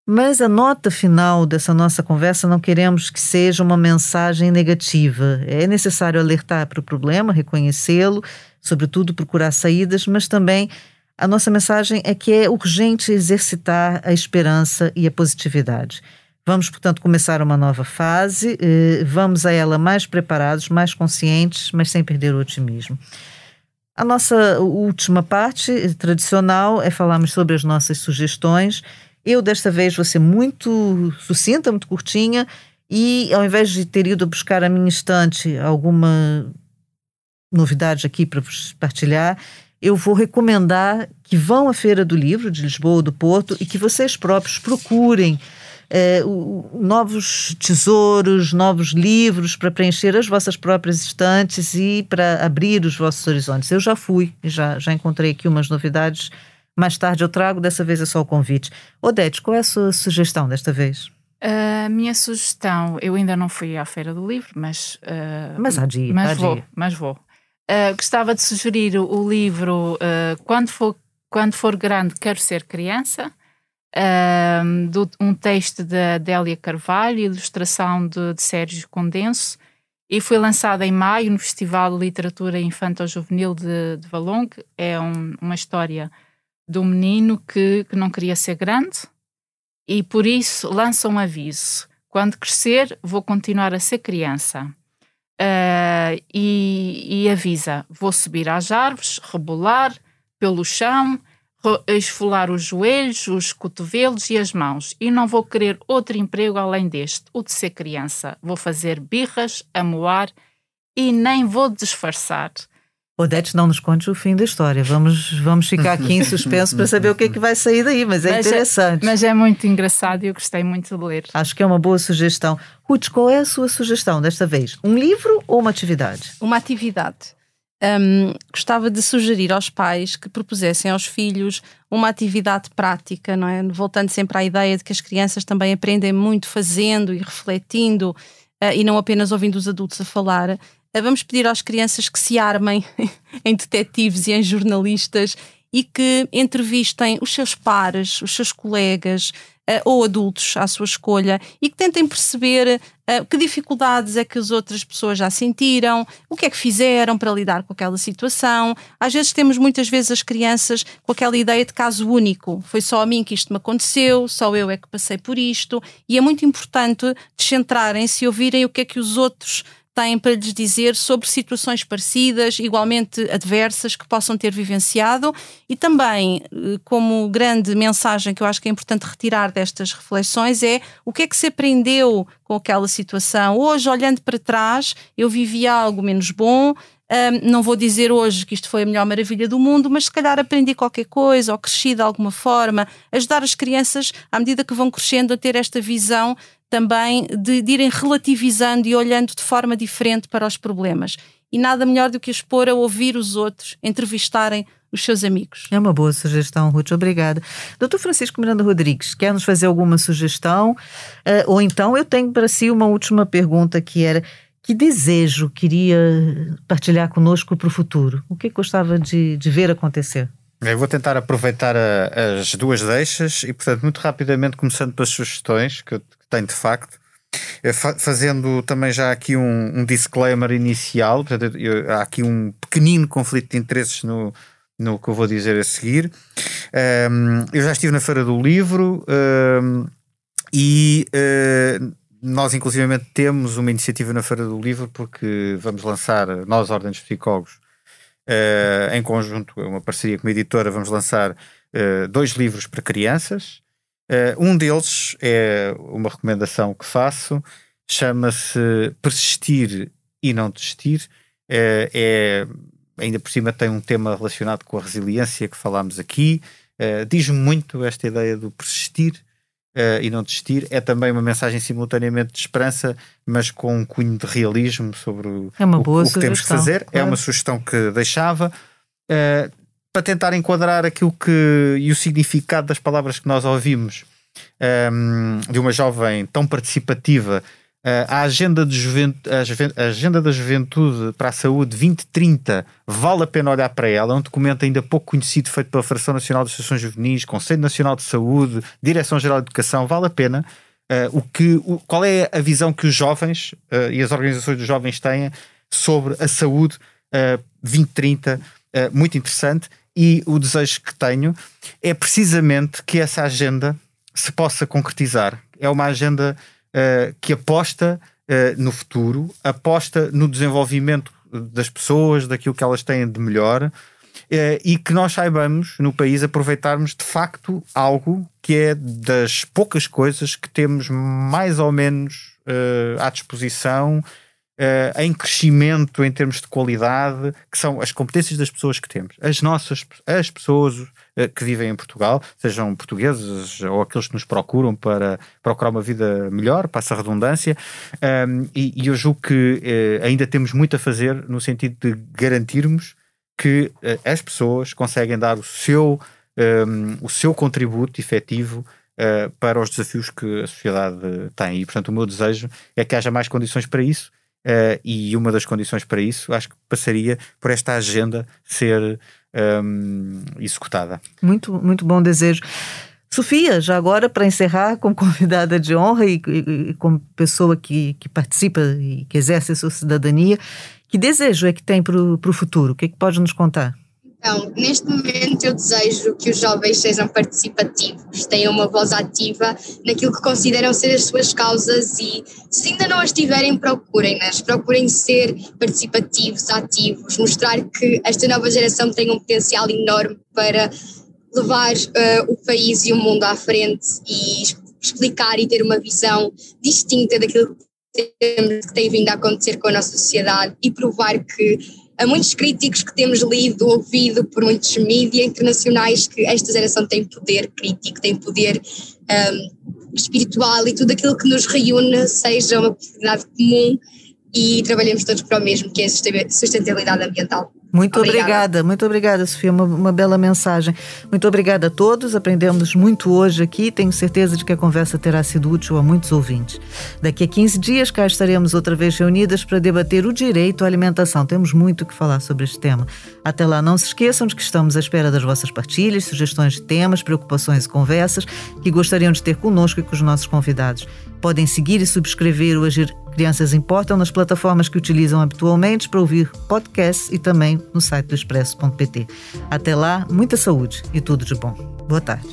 Mas a nota final dessa nossa conversa não queremos que seja uma mensagem negativa. É necessário alertar para o problema, reconhecê-lo, sobretudo procurar saídas, mas também a nossa mensagem é que é urgente exercitar a esperança e a positividade. Vamos, portanto, começar uma nova fase, eh, vamos a ela mais preparados, mais conscientes, mas sem perder o otimismo. A nossa última parte tradicional é falarmos sobre as nossas sugestões eu, desta vez, vou ser muito sucinta, muito curtinha, e ao invés de ter ido buscar a minha estante alguma novidade aqui para vos partilhar, eu vou recomendar que vão à Feira do Livro de Lisboa ou do Porto e que vocês próprios procurem o, novos tesouros, novos livros para preencher as vossas próprias estantes e para abrir os vossos horizontes. Eu já fui, já, já encontrei aqui umas novidades mais tarde eu trago, dessa vez é só o convite. Odete, qual é a sua sugestão desta vez?
A minha sugestão, eu ainda não fui à Feira do Livro, mas. Uh,
mas há dia.
Mas
há
vou,
dia.
mas vou. Uh, gostava de sugerir o livro uh, Quando, for, Quando For Grande, Quero Ser Criança, do, um texto da Adélia Carvalho, ilustração de, de Sérgio Condenso, e foi lançado em maio no Festival de Literatura Infanto-Juvenil de, de Valongo. É um, uma história do menino que, que não queria ser grande e por isso lança um aviso: quando crescer, vou continuar a ser criança. Uh, e, e, avisa: vou subir às árvores, rebolar pelo chão, esfolar os joelhos, os cotovelos e as mãos, e não vou querer outro emprego além deste, o de ser criança. Vou fazer birras, amoar e nem vou disfarçar.
Odete, não nos contes o fim da história. Vamos, vamos ficar aqui em suspenso para saber o que é que vai sair daí, mas é mas é- interessante.
É, mas é muito engraçado e eu gostei muito de ler.
Acho que é uma boa sugestão. Ruth, qual é a sua sugestão desta vez? Um livro ou uma atividade?
Uma atividade. Um, gostava de sugerir aos pais que propusessem aos filhos uma atividade prática, não é? Voltando sempre à ideia de que as crianças também aprendem muito fazendo e refletindo uh, e não apenas ouvindo os adultos a falar. Eh, vamos pedir às crianças que se armem em detetives e em jornalistas e que entrevistem os seus pares, os seus colegas uh, ou adultos à sua escolha e que tentem perceber uh, que dificuldades é que as outras pessoas já sentiram, o que é que fizeram para lidar com aquela situação. Às vezes temos muitas vezes as crianças com aquela ideia de caso único. Foi só a mim que isto me aconteceu, só eu é que passei por isto. E é muito importante descentrarem-se e ouvirem o que é que os outros têm para lhes dizer sobre situações parecidas, igualmente adversas, que possam ter vivenciado e também, eh, como grande mensagem que eu acho que é importante retirar destas reflexões, é o que é que se aprendeu com aquela situação. Hoje, olhando para trás, eu vivi algo menos bom, um, não vou dizer hoje que isto foi a melhor maravilha do mundo, mas se calhar aprendi qualquer coisa ou cresci de alguma forma. Ajudar as crianças, à medida que vão crescendo, a ter esta visão também de, de irem relativizando e olhando de forma diferente para os problemas. E nada melhor do que expor a ouvir os outros, entrevistarem os seus amigos.
É uma boa sugestão, Ruth. Obrigada. Doutor Francisco Miranda Rodrigues, quer nos fazer alguma sugestão? Uh, ou então eu tenho para si uma última pergunta que era que desejo queria partilhar conosco para o futuro? O que gostava de, de ver acontecer?
Eu vou tentar aproveitar a, as duas deixas e, portanto, muito rapidamente, começando pelas sugestões que eu tenho de facto, eh, fazendo também já aqui um, um disclaimer inicial, portanto, eu, há aqui um pequenino conflito de interesses no, no que eu vou dizer a seguir. Um, eu já estive na Feira do Livro um, e uh, nós, inclusivamente, temos uma iniciativa na Feira do Livro porque vamos lançar, nós, Ordens de Psicólogos, uh, em conjunto, é uma parceria com uma editora, vamos lançar uh, dois livros para crianças. Uh, um deles é uma recomendação que faço, chama-se Persistir e Não Desistir. é, ainda por cima tem um tema relacionado com a resiliência que falámos aqui. Diz-me muito esta ideia do persistir uh, e não desistir. É também uma mensagem simultaneamente de esperança, mas com um cunho de realismo sobre o,
é
o, o que temos que fazer. Claro. É uma sugestão que deixava. Uh, para tentar enquadrar aquilo que e o significado das palavras que nós ouvimos um, ehm, de uma jovem tão participativa a agenda, de a agenda da Juventude para a Saúde 2030 vale a pena olhar para ela. É um documento ainda pouco conhecido, feito pela Federação Nacional de Associações Juvenis, Conselho Nacional de Saúde, Direção-Geral de Educação. Vale a pena. Uh, o que, o, qual é a visão que os jovens uh, e as organizações dos jovens têm sobre a saúde uh, 2030? muito interessante. E o desejo que tenho é precisamente que essa agenda se possa concretizar. É uma agenda uh, que aposta uh, no futuro, aposta no desenvolvimento das pessoas, daquilo que elas têm de melhor uh, e que nós saibamos no país aproveitarmos de facto algo que é das poucas coisas que temos mais ou menos à disposição uh, em crescimento em termos de qualidade, que são as competências das pessoas que temos. As nossas, as pessoas uh, que vivem em Portugal, sejam portugueses ou aqueles que nos procuram para procurar uma vida melhor, passa a redundância, um, ehm, e, e, eu julgo que uh, ainda temos muito a fazer no sentido de garantirmos que as pessoas conseguem dar o seu, um, ehm, o seu contributo efetivo para os desafios que a sociedade tem. E, portanto, o meu desejo é que haja mais condições para isso Uh, e uma das condições para isso acho que passaria por esta agenda ser um, executada.
Muito, muito bom desejo. Sofia, já agora para encerrar, como convidada de honra e, e, e como pessoa que, que participa e que exerce a sua cidadania, que desejo é que tem para o futuro? O que, é que pode nos contar?
Então, neste momento eu desejo que os jovens sejam participativos, tenham uma voz ativa naquilo que consideram ser as suas causas e se ainda não as tiverem, procurem-nas, procurem ser participativos, ativos, mostrar que esta nova geração tem um potencial enorme para levar uh, o país e o mundo à frente e explicar e ter uma visão distinta daquilo que, que tem vindo a acontecer com a nossa sociedade e provar que a muitos críticos que temos lido, ouvido por muitos mídias internacionais que esta geração tem poder crítico, tem poder um, espiritual e tudo aquilo que nos reúne seja uma possibilidade comum e trabalhemos todos para o mesmo, que é a sustentabilidade ambiental.
Muito obrigada. obrigada, muito obrigada, Sofia. Uma, uma, bela mensagem. Muito obrigada a todos. Aprendemos muito hoje aqui. Tenho certeza de que a conversa terá sido útil a muitos ouvintes. Daqui a 15 dias cá estaremos outra vez reunidas para debater o direito à alimentação. Temos muito o que falar sobre este tema. Até lá, não se esqueçam de que estamos à espera das vossas partilhas, sugestões de temas, preocupações e conversas que gostariam de ter conosco e com os nossos convidados. Podem seguir e subscrever o Agir Crianças Importam nas plataformas que utilizam habitualmente para ouvir podcasts e também no site do expresso.pt. Até lá, muita saúde e tudo de bom. Boa tarde.